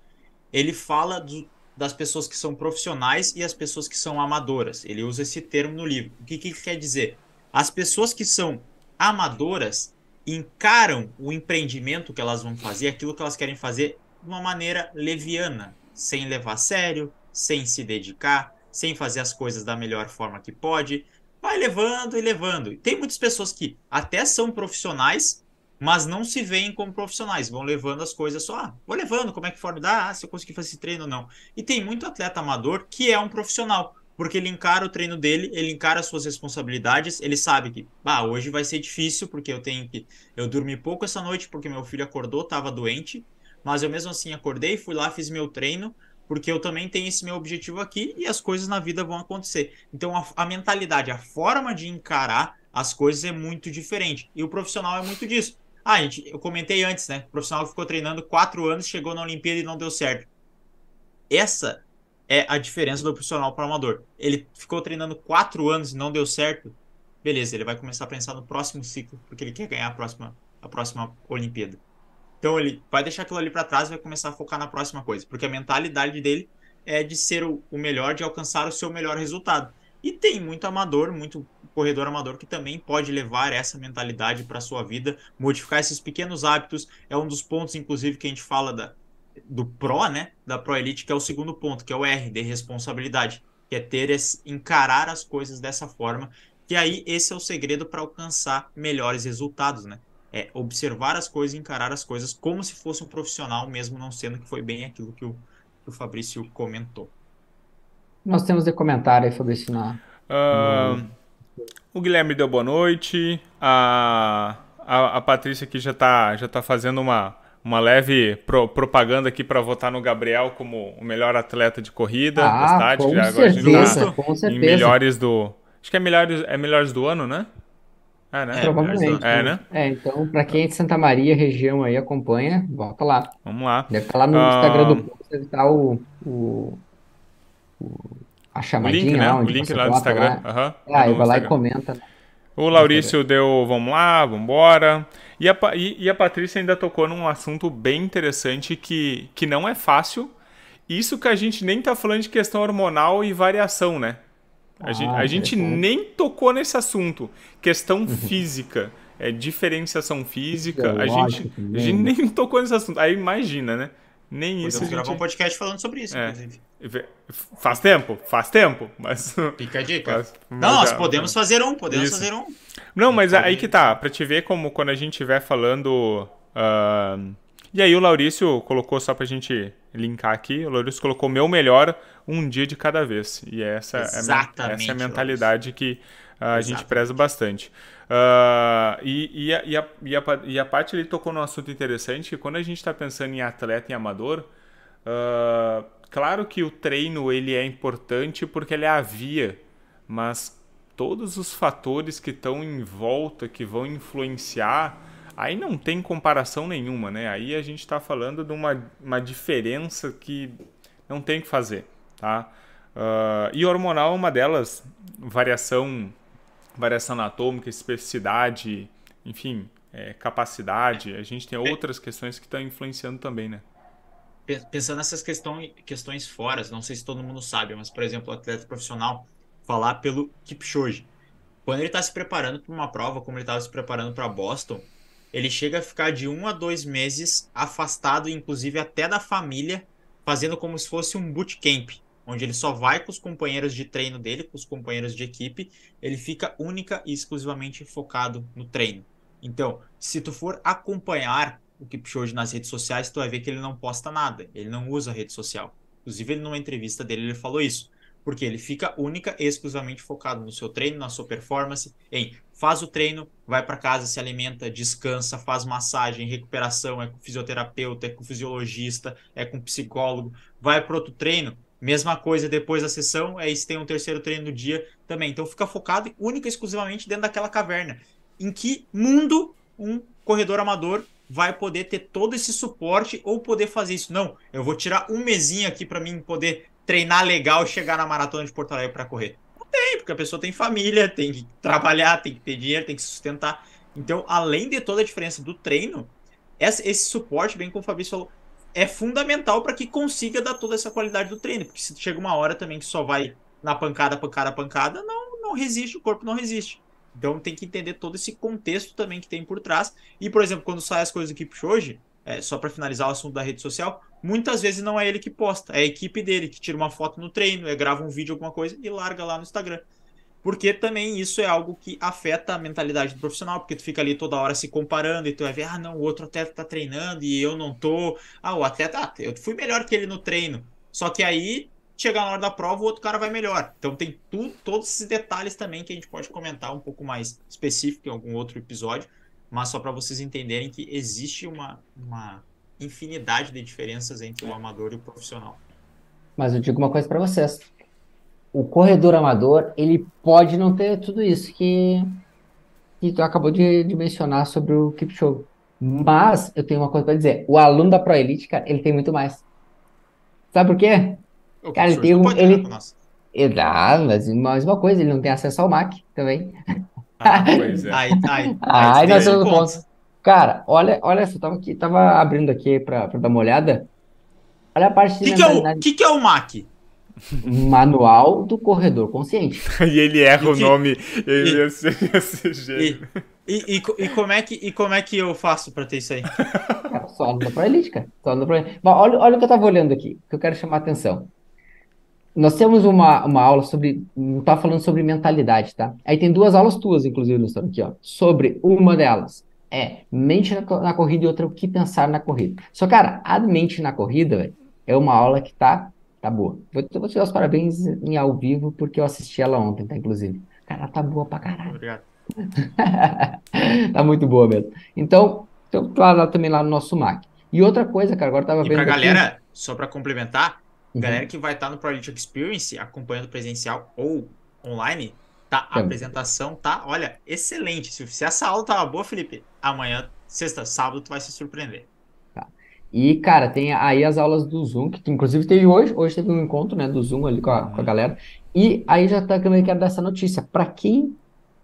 ele fala do, das pessoas que são profissionais e as pessoas que são amadoras. Ele usa esse termo no livro. O que, que quer dizer? As pessoas que são amadoras encaram o empreendimento que elas vão fazer, aquilo que elas querem fazer, de uma maneira leviana, sem levar a sério, sem se dedicar, sem fazer as coisas da melhor forma que pode, vai levando e levando. Tem muitas pessoas que até são profissionais, mas não se veem como profissionais, vão levando as coisas só, ah, vou levando, como é que for dar, ah, se eu conseguir fazer esse treino ou não. E tem muito atleta amador que é um profissional, porque ele encara o treino dele, ele encara as suas responsabilidades, ele sabe que, ah, hoje vai ser difícil porque eu tenho que eu dormi pouco essa noite porque meu filho acordou, estava doente, mas eu mesmo assim acordei, fui lá, fiz meu treino, porque eu também tenho esse meu objetivo aqui e as coisas na vida vão acontecer. Então a, a mentalidade, a forma de encarar as coisas é muito diferente. E o profissional é muito disso. Ah, gente, eu comentei antes, né? O profissional ficou treinando quatro anos, chegou na Olimpíada e não deu certo. Essa é a diferença do profissional para o amador. Ele ficou treinando quatro anos e não deu certo. Beleza, ele vai começar a pensar no próximo ciclo, porque ele quer ganhar a próxima, a próxima Olimpíada. Então ele vai deixar aquilo ali para trás e vai começar a focar na próxima coisa, porque a mentalidade dele é de ser o, melhor, de alcançar o seu melhor resultado. E tem muito amador, muito corredor amador que também pode levar essa mentalidade para sua vida, modificar esses pequenos hábitos. É um dos pontos, inclusive, que a gente fala da, do Pro, né? Da Pro Elite, que é o segundo ponto, que é o R, de responsabilidade, que é ter esse, encarar as coisas dessa forma. Que aí esse é o segredo para alcançar melhores resultados, né? É observar as coisas e encarar as coisas como se fosse um profissional, mesmo não sendo que foi bem aquilo que o, que o Fabrício comentou. Nós temos de comentário aí, Fabrício, na... Uh, o Guilherme deu boa noite. A, a, a Patrícia aqui já está já tá fazendo uma, uma leve pro, propaganda aqui para votar no Gabriel como o melhor atleta de corrida ah, da cidade. Com já certeza, agora com certeza. Em melhores do. Acho que é melhores, é melhores do ano, né? É, né? Provavelmente. É, né? É, então, para quem é de Santa Maria, região aí, acompanha, volta lá. Vamos lá. Deve estar tá lá no uh... Instagram do post, deve estar tá o, o, a chamadinha o link, né? o link lá do Instagram. Lá. Uhum, ah, vai lá e comenta. O Laurício deu vamos lá, vamos embora. E a, e, e a Patrícia ainda tocou num assunto bem interessante que, que não é fácil. Isso que a gente nem tá falando de questão hormonal e variação, né? A, ah, gente, a gente nem tocou nesse assunto. Questão uhum. física, é, diferenciação física. a, gente, a gente nem tocou nesse assunto. Aí imagina, né? Nem Podemos isso. Podemos gravar um podcast falando sobre isso, é. inclusive. Faz tempo, faz tempo, mas. Fica a dica. Mas não, nós podemos fazer um, podemos isso. fazer um. Não, mas aí que tá, pra te ver como quando a gente estiver falando. Uh... E aí o Laurício colocou, só pra gente linkar aqui, o Laurício colocou meu melhor um dia de cada vez. E essa, Exatamente, é, essa é a mentalidade que uh, a gente preza bastante. Uh, e, e, a, e, a, e, a, e a parte ele tocou num assunto interessante, que quando a gente está pensando em atleta e amador, uh, claro que o treino ele é importante porque ele é a via, mas todos os fatores que estão em volta, que vão influenciar, aí não tem comparação nenhuma, né? Aí a gente está falando de uma, uma diferença que não tem o que fazer, tá? Uh, e hormonal é uma delas, variação variação anatômica, especificidade, enfim, é, capacidade. A gente tem outras questões que estão influenciando também, né? Pensando nessas questões, questões fora, não sei se todo mundo sabe, mas, por exemplo, o atleta profissional, falar pelo Kipchoge. Quando ele está se preparando para uma prova, como ele estava se preparando para Boston, ele chega a ficar de um a dois meses afastado, inclusive até da família, fazendo como se fosse um bootcamp onde ele só vai com os companheiros de treino dele, com os companheiros de equipe, ele fica única e exclusivamente focado no treino. Então, se tu for acompanhar o Kipchoge nas redes sociais, tu vai ver que ele não posta nada, ele não usa rede social. Inclusive, ele numa entrevista dele ele falou isso, porque ele fica única e exclusivamente focado no seu treino, na sua performance, em faz o treino, vai para casa, se alimenta, descansa, faz massagem, recuperação, é com fisioterapeuta, é com fisiologista, é com psicólogo, vai para outro treino, Mesma coisa depois da sessão, aí se tem um terceiro treino no dia também. Então fica focado única e exclusivamente dentro daquela caverna. Em que mundo um corredor amador vai poder ter todo esse suporte ou poder fazer isso? Não, eu vou tirar um mesinho aqui para mim poder treinar legal e chegar na maratona de Porto Alegre para correr. Não tem, porque a pessoa tem família, tem que trabalhar, tem que ter dinheiro, tem que se sustentar. Então, além de toda a diferença do treino, esse suporte, bem como o Fabrício falou, é fundamental para que consiga dar toda essa qualidade do treino. Porque se chega uma hora também que só vai na pancada, pancada, pancada, não, não resiste, o corpo não resiste. Então tem que entender todo esse contexto também que tem por trás. E, por exemplo, quando sai as coisas do hoje, é, só para finalizar o assunto da rede social, muitas vezes não é ele que posta, é a equipe dele que tira uma foto no treino, é, grava um vídeo, alguma coisa e larga lá no Instagram. Porque também isso é algo que afeta a mentalidade do profissional, porque tu fica ali toda hora se comparando e tu vai ver, ah, não, o outro atleta tá treinando e eu não tô. Ah, o atleta, ah, eu fui melhor que ele no treino. Só que aí, chegar na hora da prova, o outro cara vai melhor. Então tem tu, todos esses detalhes também que a gente pode comentar um pouco mais específico em algum outro episódio, mas só para vocês entenderem que existe uma, uma infinidade de diferenças entre o amador e o profissional. Mas eu digo uma coisa para vocês o corredor amador, ele pode não ter tudo isso que, que tu acabou de, de mencionar sobre o Kipchoge. Mas eu tenho uma coisa para dizer. O aluno da Pro Elite, cara, ele tem muito mais. Sabe por quê? O Cara, ele tem um. Ele, ele dá, mas mais uma coisa, ele não tem acesso ao Mac também. Ah, pois é. Aí, aí, Ai, aí nós no pontos. Cara, olha, olha só, tava aqui, tava abrindo aqui pra, pra dar uma olhada. Olha a parte O de que, que, é o, que, que é o MAC? manual do corredor consciente. E ele erra E o que- nome. Ele e- desse jeito. E, e, e, e como é que, e como é que eu faço pra ter isso aí? Cara, só aluno da Pro Elite, cara. Só aluno da Pro Elite. Mas olha, olha o que eu tava olhando aqui, que eu quero chamar a atenção. Nós temos uma, uma aula sobre. Não tá falando sobre mentalidade, tá? Aí tem duas aulas tuas, inclusive, no estado aqui, ó. Sobre uma delas é mente na, na corrida e outra o que pensar na corrida. Só, cara, a mente na corrida, velho, é uma aula que tá, tá boa. Vou, vou te dar os parabéns em ao vivo, porque eu assisti ela ontem, tá? Inclusive. Cara, tá boa pra caralho. Obrigado. Tá muito boa mesmo. Então, então lá também lá no nosso Mac. E outra coisa, cara, agora eu tava E vendo pra aqui- galera, só pra complementar, Uhum. galera que vai estar no Pro Elite Experience acompanhando presencial ou online, tá, a apresentação tá, olha, excelente. Se, se essa aula tava boa, Felipe, amanhã, sexta, sábado, tu vai se surpreender. E, cara, tem aí as aulas do Zoom, que inclusive teve hoje, hoje teve um encontro, né, do Zoom ali com a, com a galera. E aí já tá, também quero dar essa notícia. Para quem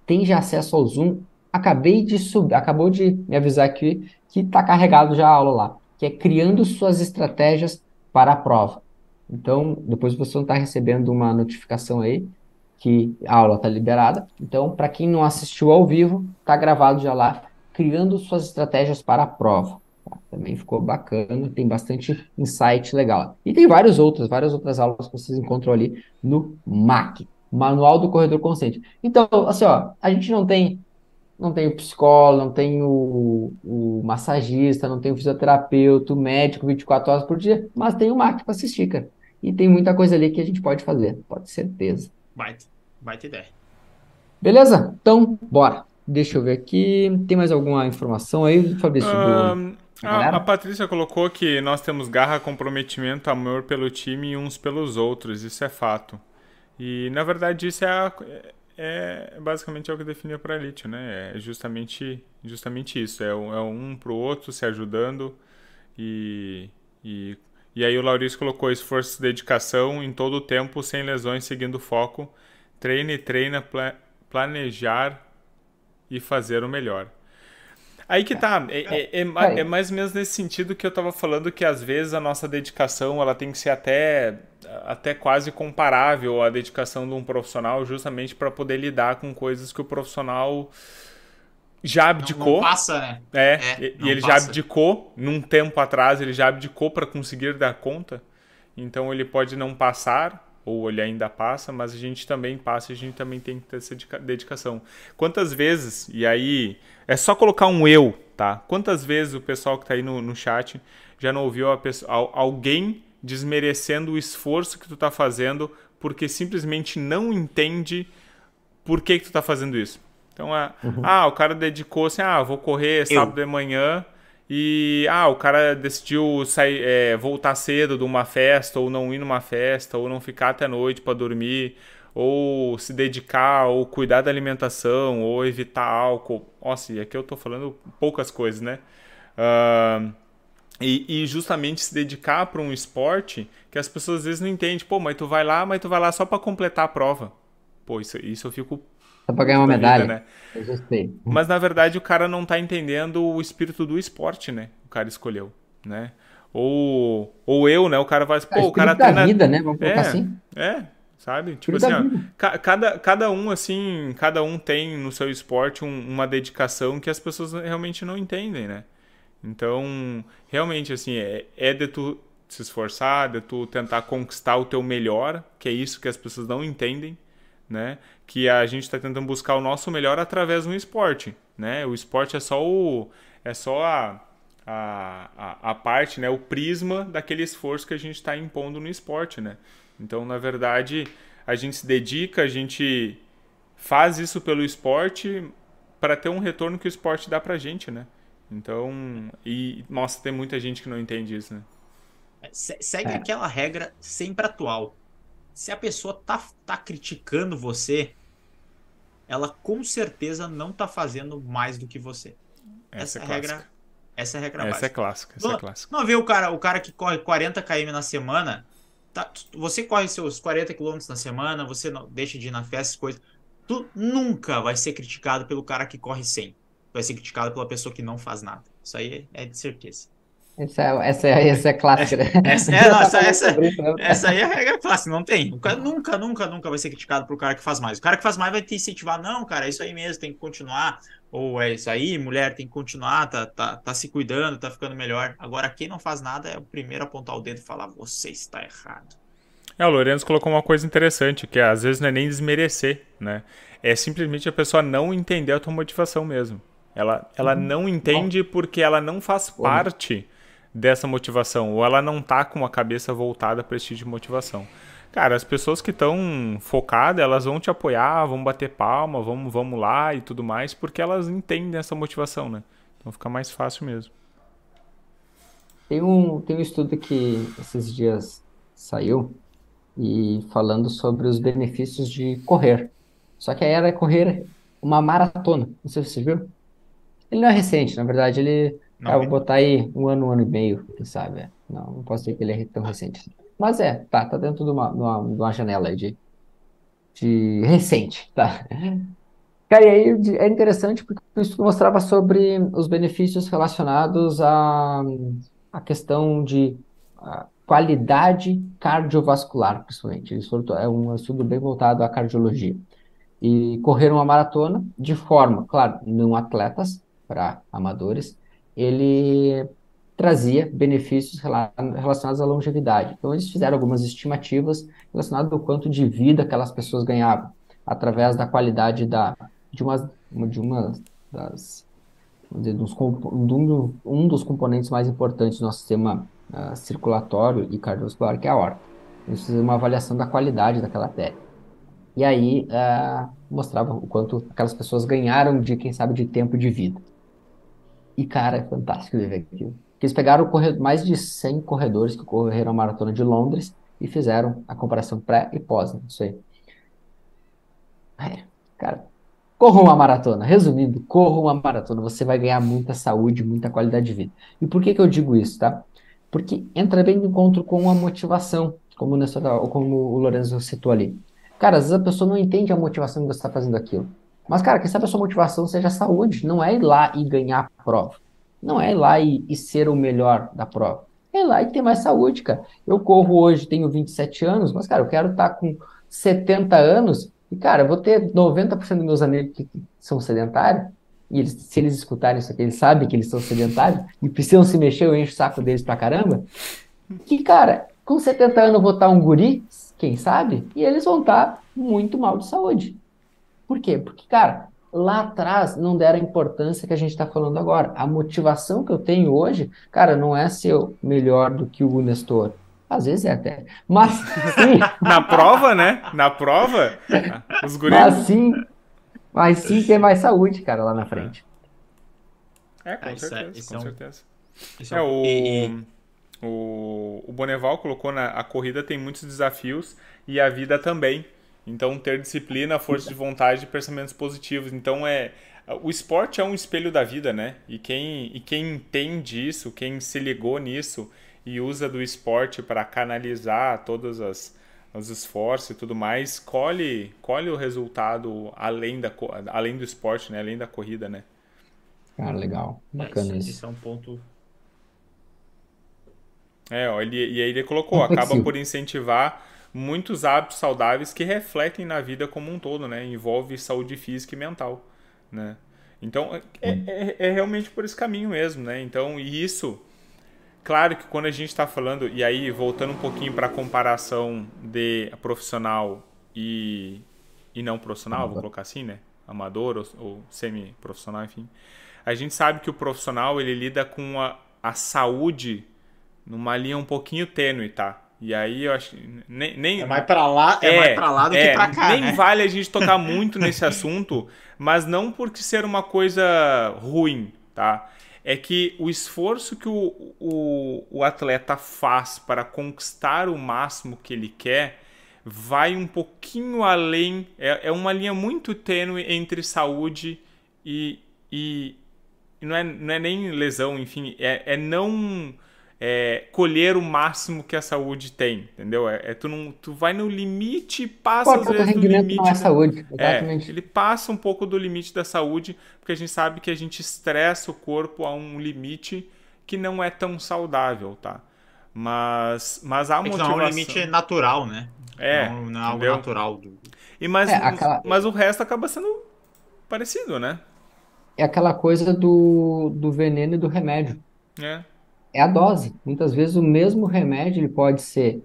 tem já acesso ao Zoom, acabei de subir, acabou de me avisar aqui que tá carregado já a aula lá, que é criando suas estratégias para a prova. Então, depois você não tá recebendo uma notificação aí que a aula tá liberada. Então, para quem não assistiu ao vivo, tá gravado já lá, criando suas estratégias para a prova. Também ficou bacana, tem bastante insight legal. E tem várias outras, várias outras aulas que vocês encontram ali no MAC, Manual do Corredor Consciente. Então, assim, ó, a gente não tem não tem o psicólogo, não tem o, o massagista, não tem o fisioterapeuta, o médico 24 horas por dia, mas tem o MAC para assistir, cara. E tem muita coisa ali que a gente pode fazer, pode certeza. Baita, baita ideia. Beleza? Então, bora. Deixa eu ver aqui. Tem mais alguma informação aí, Fabrício? do- Ahn, a, a Patrícia colocou que nós temos garra, comprometimento, amor pelo time e uns pelos outros. Isso é fato. E na verdade isso é, a- é- é basicamente é o que define a Elite, né? É justamente, justamente isso. É, um- é um pro outro se ajudando e, e, e aí o Laurício colocou esforço e dedicação em todo o tempo, sem lesões, seguindo o foco. Treina e treina, pla- planejar e fazer o melhor. Aí que tá, é, é, é, é mais ou menos nesse sentido que eu tava falando que às vezes a nossa dedicação ela tem que ser até, até quase comparável à dedicação de um profissional, justamente para poder lidar com coisas que o profissional já Não, abdicou. não passa, né? É, É, e- não e ele já passa. abdicou num tempo atrás, ele já abdicou para conseguir dar conta. Então ele pode não passar, ou ele ainda passa, mas a gente também passa e a gente também tem que ter essa dedica- dedicação. Quantas vezes, e aí é só colocar um eu, tá? Quantas vezes o pessoal que tá aí no, no chat já não ouviu a pessoa, al- alguém desmerecendo o esforço que tu tá fazendo porque simplesmente não entende por que, que tu tá fazendo isso. Então, ah, ah, o cara dedicou assim, ah, vou correr sábado de manhã e, ah, o cara decidiu sair, é, voltar cedo de uma festa ou não ir numa festa ou não ficar até noite para dormir ou se dedicar ou cuidar da alimentação ou evitar álcool. Nossa, e aqui eu tô falando poucas coisas, né? Ah, e, e justamente se dedicar para um esporte que as pessoas às vezes não entendem. Pô, mas tu vai lá, mas tu vai lá só para completar a prova. Pô, isso, isso eu fico Só pra ganhar uma da vida, medalha. né? Eu gostei. Mas na verdade o cara não tá entendendo o espírito do esporte, né? O cara escolheu, né? Ou, ou eu, né? O cara vai, Ah, pô, o cara da treina. vida, né? Vamos colocar É, assim. é, sabe? Tipo assim, ó, ca- cada, cada um, assim, cada um tem no seu esporte um- uma dedicação que as pessoas realmente não entendem, né? Então, realmente, assim, é, é de tu se esforçar, de tu tentar conquistar o teu melhor, que é isso que as pessoas não entendem, né? Que a gente está tentando buscar o nosso melhor através do esporte, né? O esporte é só o é só a, a, a, a parte, né? O prisma daquele esforço que a gente está impondo no esporte, né? Então, na verdade, a gente se dedica, a gente faz isso pelo esporte para ter um retorno que o esporte dá pra gente, né? Então, e nossa, tem muita gente que não entende isso, né? Se- Segue É. aquela regra sempre atual. Se a pessoa tá, tá criticando você, ela com certeza não tá fazendo mais do que você. Essa, essa é, é a regra. Essa é a regra essa básica. É clássica, essa não, é clássica. Não vê o cara, o cara que corre 40 km na semana, tá, você corre seus 40 km na semana, você não deixa de ir na festa, coisas. Tu nunca vai ser criticado pelo cara que corre 100. Vai ser criticado pela pessoa que não faz nada. Isso aí é de certeza. Essa é, essa é, essa é clássica, né? Essa, é, não, essa, essa, né? essa aí é a regra clássica, não tem. O cara nunca, nunca, nunca vai ser criticado pro cara que faz mais. O cara que faz mais vai te incentivar, não, cara, é isso aí mesmo, tem que continuar. Ou é isso aí, mulher, tem que continuar, tá, tá, tá se cuidando, tá ficando melhor. Agora, quem não faz nada é o primeiro a apontar o dedo e falar, você está errado. É, o Lourenço colocou uma coisa interessante, que às vezes não é nem desmerecer, né? É simplesmente a pessoa não entender a tua motivação mesmo. Ela, ela uhum. não entende porque ela não faz parte dessa motivação, ou ela não tá com a cabeça voltada para esse tipo de motivação. Cara, as pessoas que estão focadas, elas vão te apoiar, vão bater palma, vamos, vamos lá e tudo mais, porque elas entendem essa motivação, né? Então fica mais fácil mesmo. Tem um, tem um estudo que esses dias saiu e falando sobre os benefícios de correr. Só que aí era correr uma maratona. Não sei se você viu. Ele não é recente, na verdade, ele não, eu vou botar aí um ano, um ano e meio, quem sabe. É. Não, não posso dizer que ele é tão recente. Mas é, tá, tá dentro de uma, de uma, de uma janela de, de recente, tá? Cara, e aí é interessante porque isso mostrava sobre os benefícios relacionados à, à questão de à qualidade cardiovascular, principalmente. Isso é um estudo bem voltado à cardiologia. E correr uma maratona de forma, claro, não atletas, para amadores, ele trazia benefícios relacionados à longevidade. Então, eles fizeram algumas estimativas relacionadas ao quanto de vida aquelas pessoas ganhavam, através da qualidade da, de, uma, de uma das. Dizer, dos, um, um dos componentes mais importantes do nosso sistema uh, circulatório e cardiovascular, que é a horta. Eles fizeram uma avaliação da qualidade daquela pele. E aí uh, mostrava o quanto aquelas pessoas ganharam de, quem sabe, de tempo de vida. E, cara, é fantástico ver aquilo. Que eles pegaram mais de 100 corredores que correram a maratona de Londres e fizeram a comparação pré e pós, né? Isso aí. É, cara, corra uma maratona. Resumindo, corra uma maratona. Você vai ganhar muita saúde, muita qualidade de vida. E por que, que eu digo isso, tá? Porque entra bem de encontro com a motivação, como, nessa, como o Lorenzo citou ali. Cara, às vezes a pessoa não entende a motivação que você está fazendo aquilo. Mas, cara, quem sabe a sua motivação seja a saúde. Não é ir lá e ganhar a prova. Não é ir lá e, e ser o melhor da prova. É ir lá e ter mais saúde, cara. Eu corro hoje, tenho 27 anos, mas, cara, eu quero estar tá com 70 anos e, cara, eu vou ter 90% dos meus amigos que são sedentários. E eles, se eles escutarem isso aqui, eles sabem que eles são sedentários e precisam se mexer, eu encho o saco deles pra caramba. Que, cara, com 70 anos eu vou estar tá um guri, quem sabe? E eles vão estar tá muito mal de saúde. Por quê? Porque, cara, lá atrás não deram a importância que a gente está falando agora. A motivação que eu tenho hoje, cara, não é ser melhor do que o Nestor. Às vezes é até. Mas sim. Na prova, né? Na prova, os guris. Mas sim, mas sim ter mais saúde, cara, lá na frente. É, com ah, certeza. Isso é, com é um... certeza. Isso é, é o, o, o Boneval colocou na a corrida tem muitos desafios e a vida também. Então, ter disciplina, força de vontade e pensamentos positivos. Então, é o esporte é um espelho da vida, né? E quem, e quem entende isso, quem se ligou nisso e usa do esporte para canalizar todos as, os esforços e tudo mais, colhe, colhe o resultado além, da, além do esporte, né? Além da corrida, né? Cara, legal. Bacana isso. Isso é um ponto é, ó, ele, e aí ele colocou, acaba por incentivar muitos hábitos saudáveis que refletem na vida como um todo, né? Envolve saúde física e mental, né? Então, é, é, é realmente por esse caminho mesmo, né? Então, e isso, claro que quando a gente está falando, e aí voltando um pouquinho para a comparação de profissional e, e não profissional, vou colocar assim, né? Amador ou, ou semi-profissional, enfim. A gente sabe que o profissional, ele lida com a, a saúde numa linha um pouquinho tênue, tá? E aí eu acho nem, nem é mais para lá, é, é, mais para lá do é, que para cá. Nem né? vale a gente tocar muito nesse assunto, mas não porque ser uma coisa ruim, tá? É que o esforço que o, o, o atleta faz para conquistar o máximo que ele quer vai um pouquinho além, é, é uma linha muito tênue entre saúde e, e, e, não, é, não é nem lesão, enfim, é, é não é, colher o máximo que a saúde tem, entendeu? É, é tu, não, tu vai no limite e passa Pô, às vezes do limite. Não é saúde, exatamente. É, ele passa um pouco do limite da saúde, porque a gente sabe que a gente estressa o corpo a um limite que não é tão saudável, tá? Mas, mas há motivação. Não, é um limite natural, né? É, não, não é algo natural. E mas, é, aquela... mas o resto acaba sendo parecido, né? É aquela coisa do, do veneno e do remédio. É. É a dose. Muitas vezes o mesmo remédio ele pode ser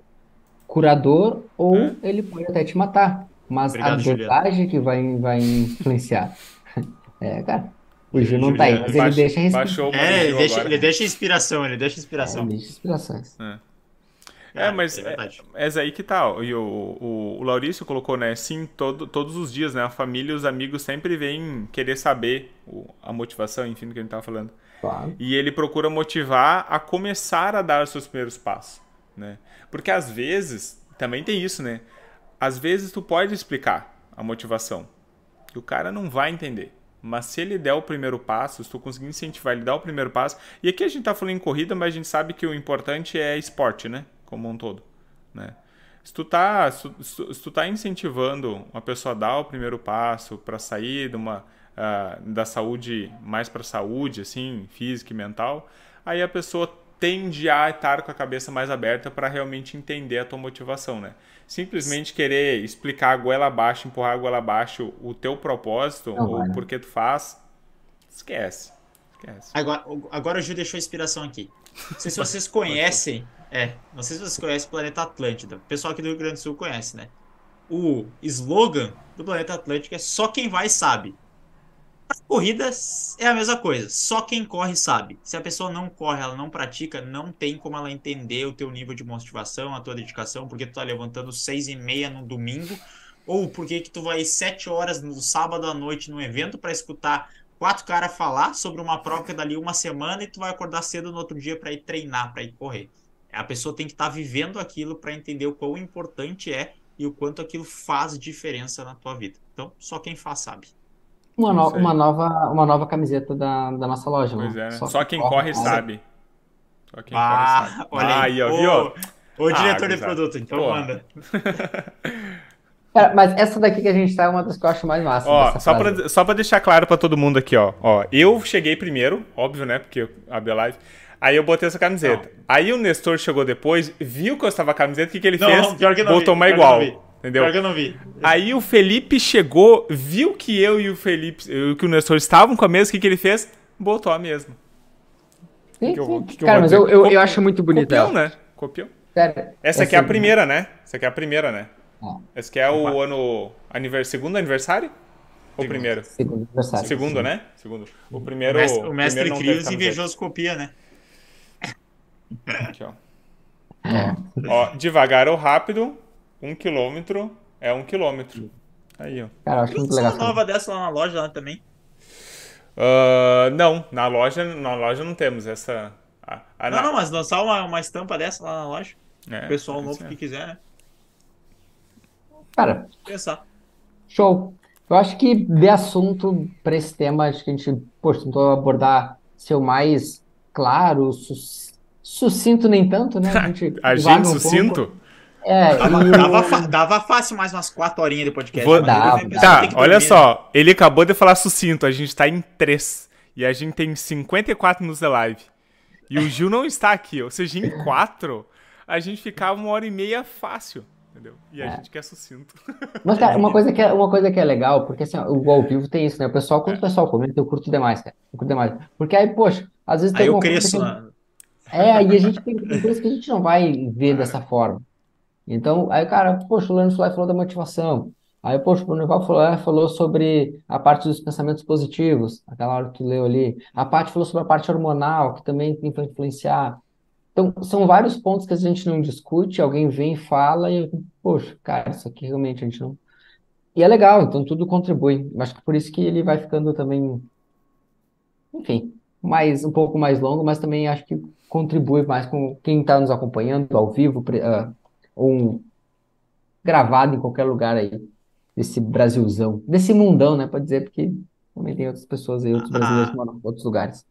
curador ou é. ele pode até te matar. Mas Obrigado, a dosagem que vai, vai influenciar. é, cara. O Gil não tá aí, mas ele deixa baixou É, ele deixa, ele deixa inspiração, ele deixa inspiração. É, ele deixa inspirações. É. É, mas é, é, é, aí que tá. E o, o, o Laurício colocou, né? Sim, todo, todos os dias, né? A família e os amigos sempre vêm querer saber o, a motivação, enfim, do que a gente tava falando. Claro. E ele procura motivar a começar a dar os seus primeiros passos, né? Porque às vezes, também tem isso, né? Às vezes tu pode explicar a motivação. E o cara não vai entender. Mas se ele der o primeiro passo, se tu conseguir incentivar ele dar o primeiro passo. E aqui a gente tá falando em corrida, mas a gente sabe que o importante é esporte, né? Como um todo. Né? Se tu tá, se, se tu tá incentivando uma pessoa a dar o primeiro passo para sair de uma, uh, da saúde mais para saúde, assim, física e mental, aí a pessoa tende a estar com a cabeça mais aberta para realmente entender a tua motivação, né? Simplesmente querer explicar a goela abaixo, empurrar a goela abaixo o teu propósito não, ou por que tu faz, esquece. esquece. Agora, agora o Gil deixou a inspiração aqui. Não sei se vocês conhecem, é, não sei se vocês conhecem o Planeta Atlântida. O pessoal aqui do Rio Grande do Sul conhece, né? O slogan do Planeta Atlântico é só quem vai sabe. As corridas é a mesma coisa. Só quem corre sabe. Se a pessoa não corre, ela não pratica, não tem como ela entender o teu nível de motivação, a tua dedicação, porque tu tá levantando seis e meia no domingo, ou porque que tu vai sete horas no sábado à noite no evento para escutar quatro caras falar sobre uma prova que é dali uma semana e tu vai acordar cedo no outro dia para ir treinar, para ir correr. A pessoa tem que estar tá vivendo aquilo para entender o quão importante é e o quanto aquilo faz diferença na tua vida. Então, só quem faz sabe. Uma, no, uma, nova, uma nova camiseta da, da nossa loja, né? Pois é, né? Só, Só quem corre, sabe. Só quem ah, corre sabe. Olha aí, ah, ó, viu? O diretor ah, de produto, então Pô. manda. Cara, mas essa daqui que a gente tá é uma das que eu acho mais massa. Ó, só pra, só pra deixar claro pra todo mundo aqui, ó. ó. Eu cheguei primeiro, óbvio, né? Porque a Live. Aí eu botei essa camiseta. Não. Aí o Nestor chegou depois, viu que eu estava a camiseta, o que, que ele não, fez? Pior que não Botou vi, uma igual. Entendeu? Pior que eu não vi. Aí o Felipe chegou, viu que eu e o Felipe, que o Nestor estavam com a mesma, o que, que ele fez? Botou a mesma. Sim, que eu, que Cara, mas eu, eu, eu, acho muito bonita. Copião, né? Copião. Cara, essa aqui é a primeira, né? Essa aqui é a primeira, né? Ah. Esse aqui é o Opa. ano. Anivers... Segundo aniversário? Ou primeiro? Segundo aniversário. Segundo, sim. né? Segundo. O primeiro. O mestre, o mestre Crios invejoso copia, né? Aqui, ó. É. ó. Devagar ou rápido, um quilômetro é um quilômetro. Aí, ó. Cara, acho muito legal. uma nova dessa lá na loja lá também? Uh, não, na loja, na loja não temos essa. A, a, não, na... não, mas lançar uma, uma estampa dessa lá na loja. É, o pessoal novo que quiser, né? Cara, pensar. Show. Eu acho que de assunto para esse tema, acho que a gente, poxa, tentou abordar ser o mais claro, sucinto nem tanto, né? A gente, a gente um sucinto? É, dava, e... dava, dava, fácil mais umas 4 horinhas de podcast. Vou... Dava, tá, olha só. Ele acabou de falar sucinto. A gente tá em 3. E a gente tem 54 minutos de live. E o Gil não está aqui. Ou seja, em 4, a gente ficava uma hora e meia fácil. Entendeu? E a é. gente quer sucinto. Mas, cara, uma coisa que é, uma coisa que é legal, porque assim, o ao vivo tem isso, né? O pessoal, quando é. o pessoal comenta, eu curto demais, cara. Eu curto demais. Porque aí, poxa, às vezes tem aí eu cresço, que... né? É, aí a gente tem, tem coisas que a gente não vai ver é. dessa forma. Então, aí, cara, poxa, o Lênin falou da motivação. Aí, poxa, o Nival falou, é, falou sobre a parte dos pensamentos positivos, aquela hora que tu leu ali. A parte falou sobre a parte hormonal, que também tem para influenciar. Então, são vários pontos que a gente não discute, alguém vem e fala, e, poxa, cara, isso aqui realmente a gente não. E é legal, então tudo contribui. Acho que por isso que ele vai ficando também, enfim, mais um pouco mais longo, mas também acho que contribui mais com quem está nos acompanhando ao vivo, uh, um, gravado em qualquer lugar aí desse Brasilzão, desse mundão, né? Pode dizer, porque também tem outras pessoas aí, outros brasileiros que moram em outros lugares.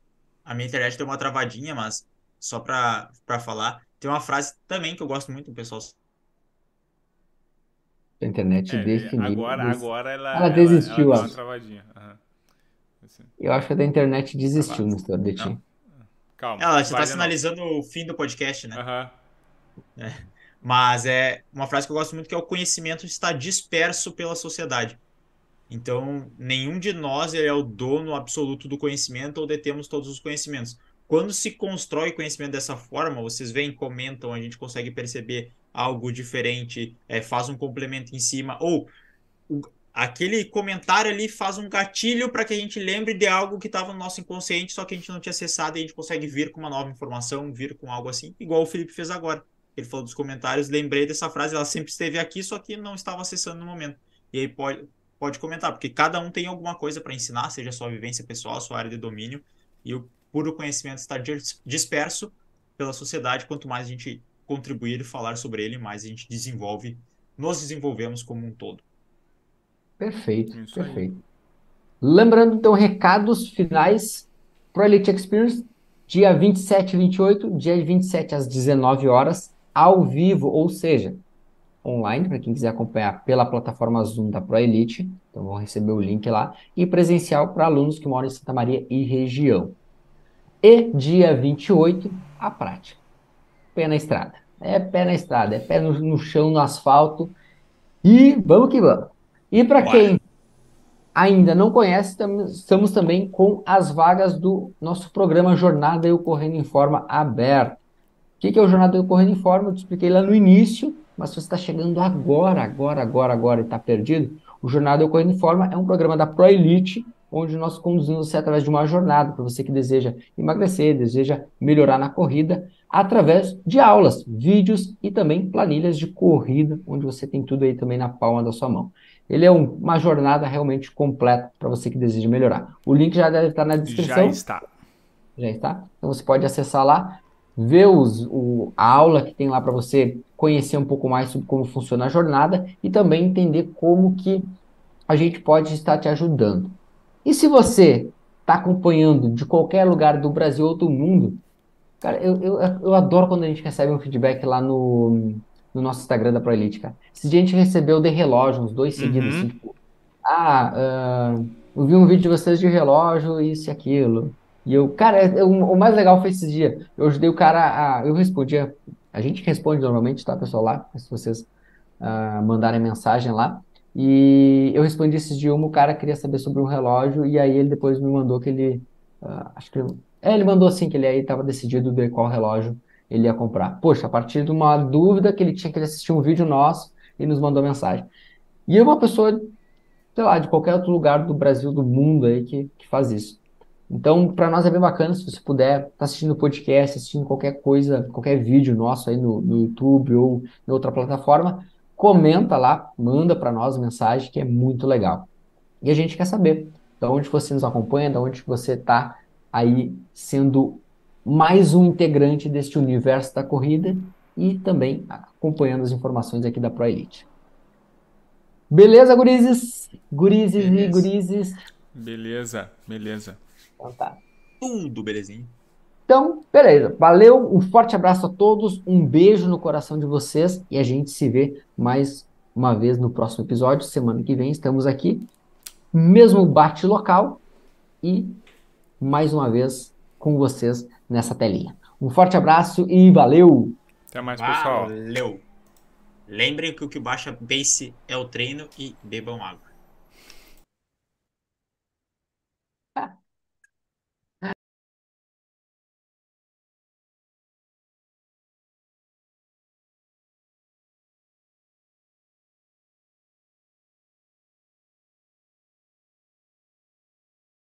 A minha internet deu uma travadinha, mas só para falar, tem uma frase também que eu gosto muito do pessoal. A internet é, definiu. Agora, agora ela, ela desistiu. Ela, ela deu uma travadinha. Uhum. Assim. Eu acho que a da internet desistiu no estado de ti. Calma. Ela, você está sinalizando o fim do podcast, né? Uhum. É. Mas é uma frase que eu gosto muito que é o conhecimento está disperso pela sociedade. Então, nenhum de nós é o dono absoluto do conhecimento ou detemos todos os conhecimentos. Quando se constrói conhecimento dessa forma, vocês veem, comentam, a gente consegue perceber algo diferente, é, faz um complemento em cima, ou o, aquele comentário ali faz um gatilho para que a gente lembre de algo que estava no nosso inconsciente, só que a gente não tinha acessado e a gente consegue vir com uma nova informação, vir com algo assim, igual o Felipe fez agora. Ele falou dos comentários, lembrei dessa frase, ela sempre esteve aqui, só que não estava acessando no momento. E aí pode, pode comentar, porque cada um tem alguma coisa para ensinar, seja sua vivência pessoal, sua área de domínio, e o puro conhecimento está disperso pela sociedade. Quanto mais a gente contribuir e falar sobre ele, mais a gente desenvolve, nos desenvolvemos como um todo. Perfeito, Isso perfeito. Aí. Lembrando, então, recados finais para Elite Experience, dia 27 e 28, dia 27 às 19 horas, ao vivo, ou seja, online, para quem quiser acompanhar pela plataforma Zoom da ProElite, então vão receber o link lá, e presencial para alunos que moram em Santa Maria e região. E dia 28, a prática. Pé na estrada. É pé na estrada, é pé no, no chão, no asfalto. E vamos que vamos. E para quem ainda não conhece, estamos também com as vagas do nosso programa Jornada Eu Correndo em Forma aberto. O que é o Jornada Correndo em Forma? Eu te expliquei lá no início, mas se você está chegando agora, agora, agora, agora e está perdido, o Jornada Correndo em Forma é um programa da Pro Elite, onde nós conduzimos você através de uma jornada para você que deseja emagrecer, deseja melhorar na corrida, através de aulas, vídeos e também planilhas de corrida, onde você tem tudo aí também na palma da sua mão. Ele é um, uma jornada realmente completa para você que deseja melhorar. O link já deve estar na descrição. Já está. Já está? Então você pode acessar lá, ver os, o, a aula que tem lá para você conhecer um pouco mais sobre como funciona a jornada e também entender como que a gente pode estar te ajudando. E se você está acompanhando de qualquer lugar do Brasil ou do mundo, cara, eu, eu, eu adoro quando a gente recebe um feedback lá no, no nosso Instagram da ProElite, cara. Esse dia a gente recebeu de relógio, uns dois seguidos, uhum. assim, tipo, ah, uh, eu vi um vídeo de vocês de relógio, isso e aquilo. E eu, cara, eu, o mais legal foi esse dia. Eu ajudei o cara a. Eu respondia. A gente responde normalmente, tá, pessoal, lá, se vocês uh, mandarem mensagem lá. E eu respondi esses dias uma, o cara queria saber sobre um relógio, e aí ele depois me mandou que ele. Uh, acho que. É, ele mandou assim, que ele aí estava decidido de qual relógio ele ia comprar. Poxa, a partir de uma dúvida que ele tinha que assistir um vídeo nosso e nos mandou mensagem. E é uma pessoa, sei lá, de qualquer outro lugar do Brasil, do mundo aí que, que faz isso. Então, para nós é bem bacana se você puder estar tá assistindo podcast, assistindo qualquer coisa, qualquer vídeo nosso aí no, no YouTube ou em outra plataforma, comenta lá, manda para nós mensagem que é muito legal. E a gente quer saber de onde você nos acompanha, de onde você está aí sendo mais um integrante deste universo da corrida e também acompanhando as informações aqui da Pro Elite. Beleza, gurizes? Gurizes beleza. e gurizes? Beleza, beleza. Então tá. Tudo belezinho. Então, beleza. Valeu, um forte abraço a todos, um beijo no coração de vocês e a gente se vê mais uma vez no próximo episódio. Semana que vem estamos aqui, mesmo bate local e mais uma vez com vocês nessa telinha. Um forte abraço e valeu! Até mais, pessoal. Valeu! Lembrem que o que baixa base é o treino e bebam água.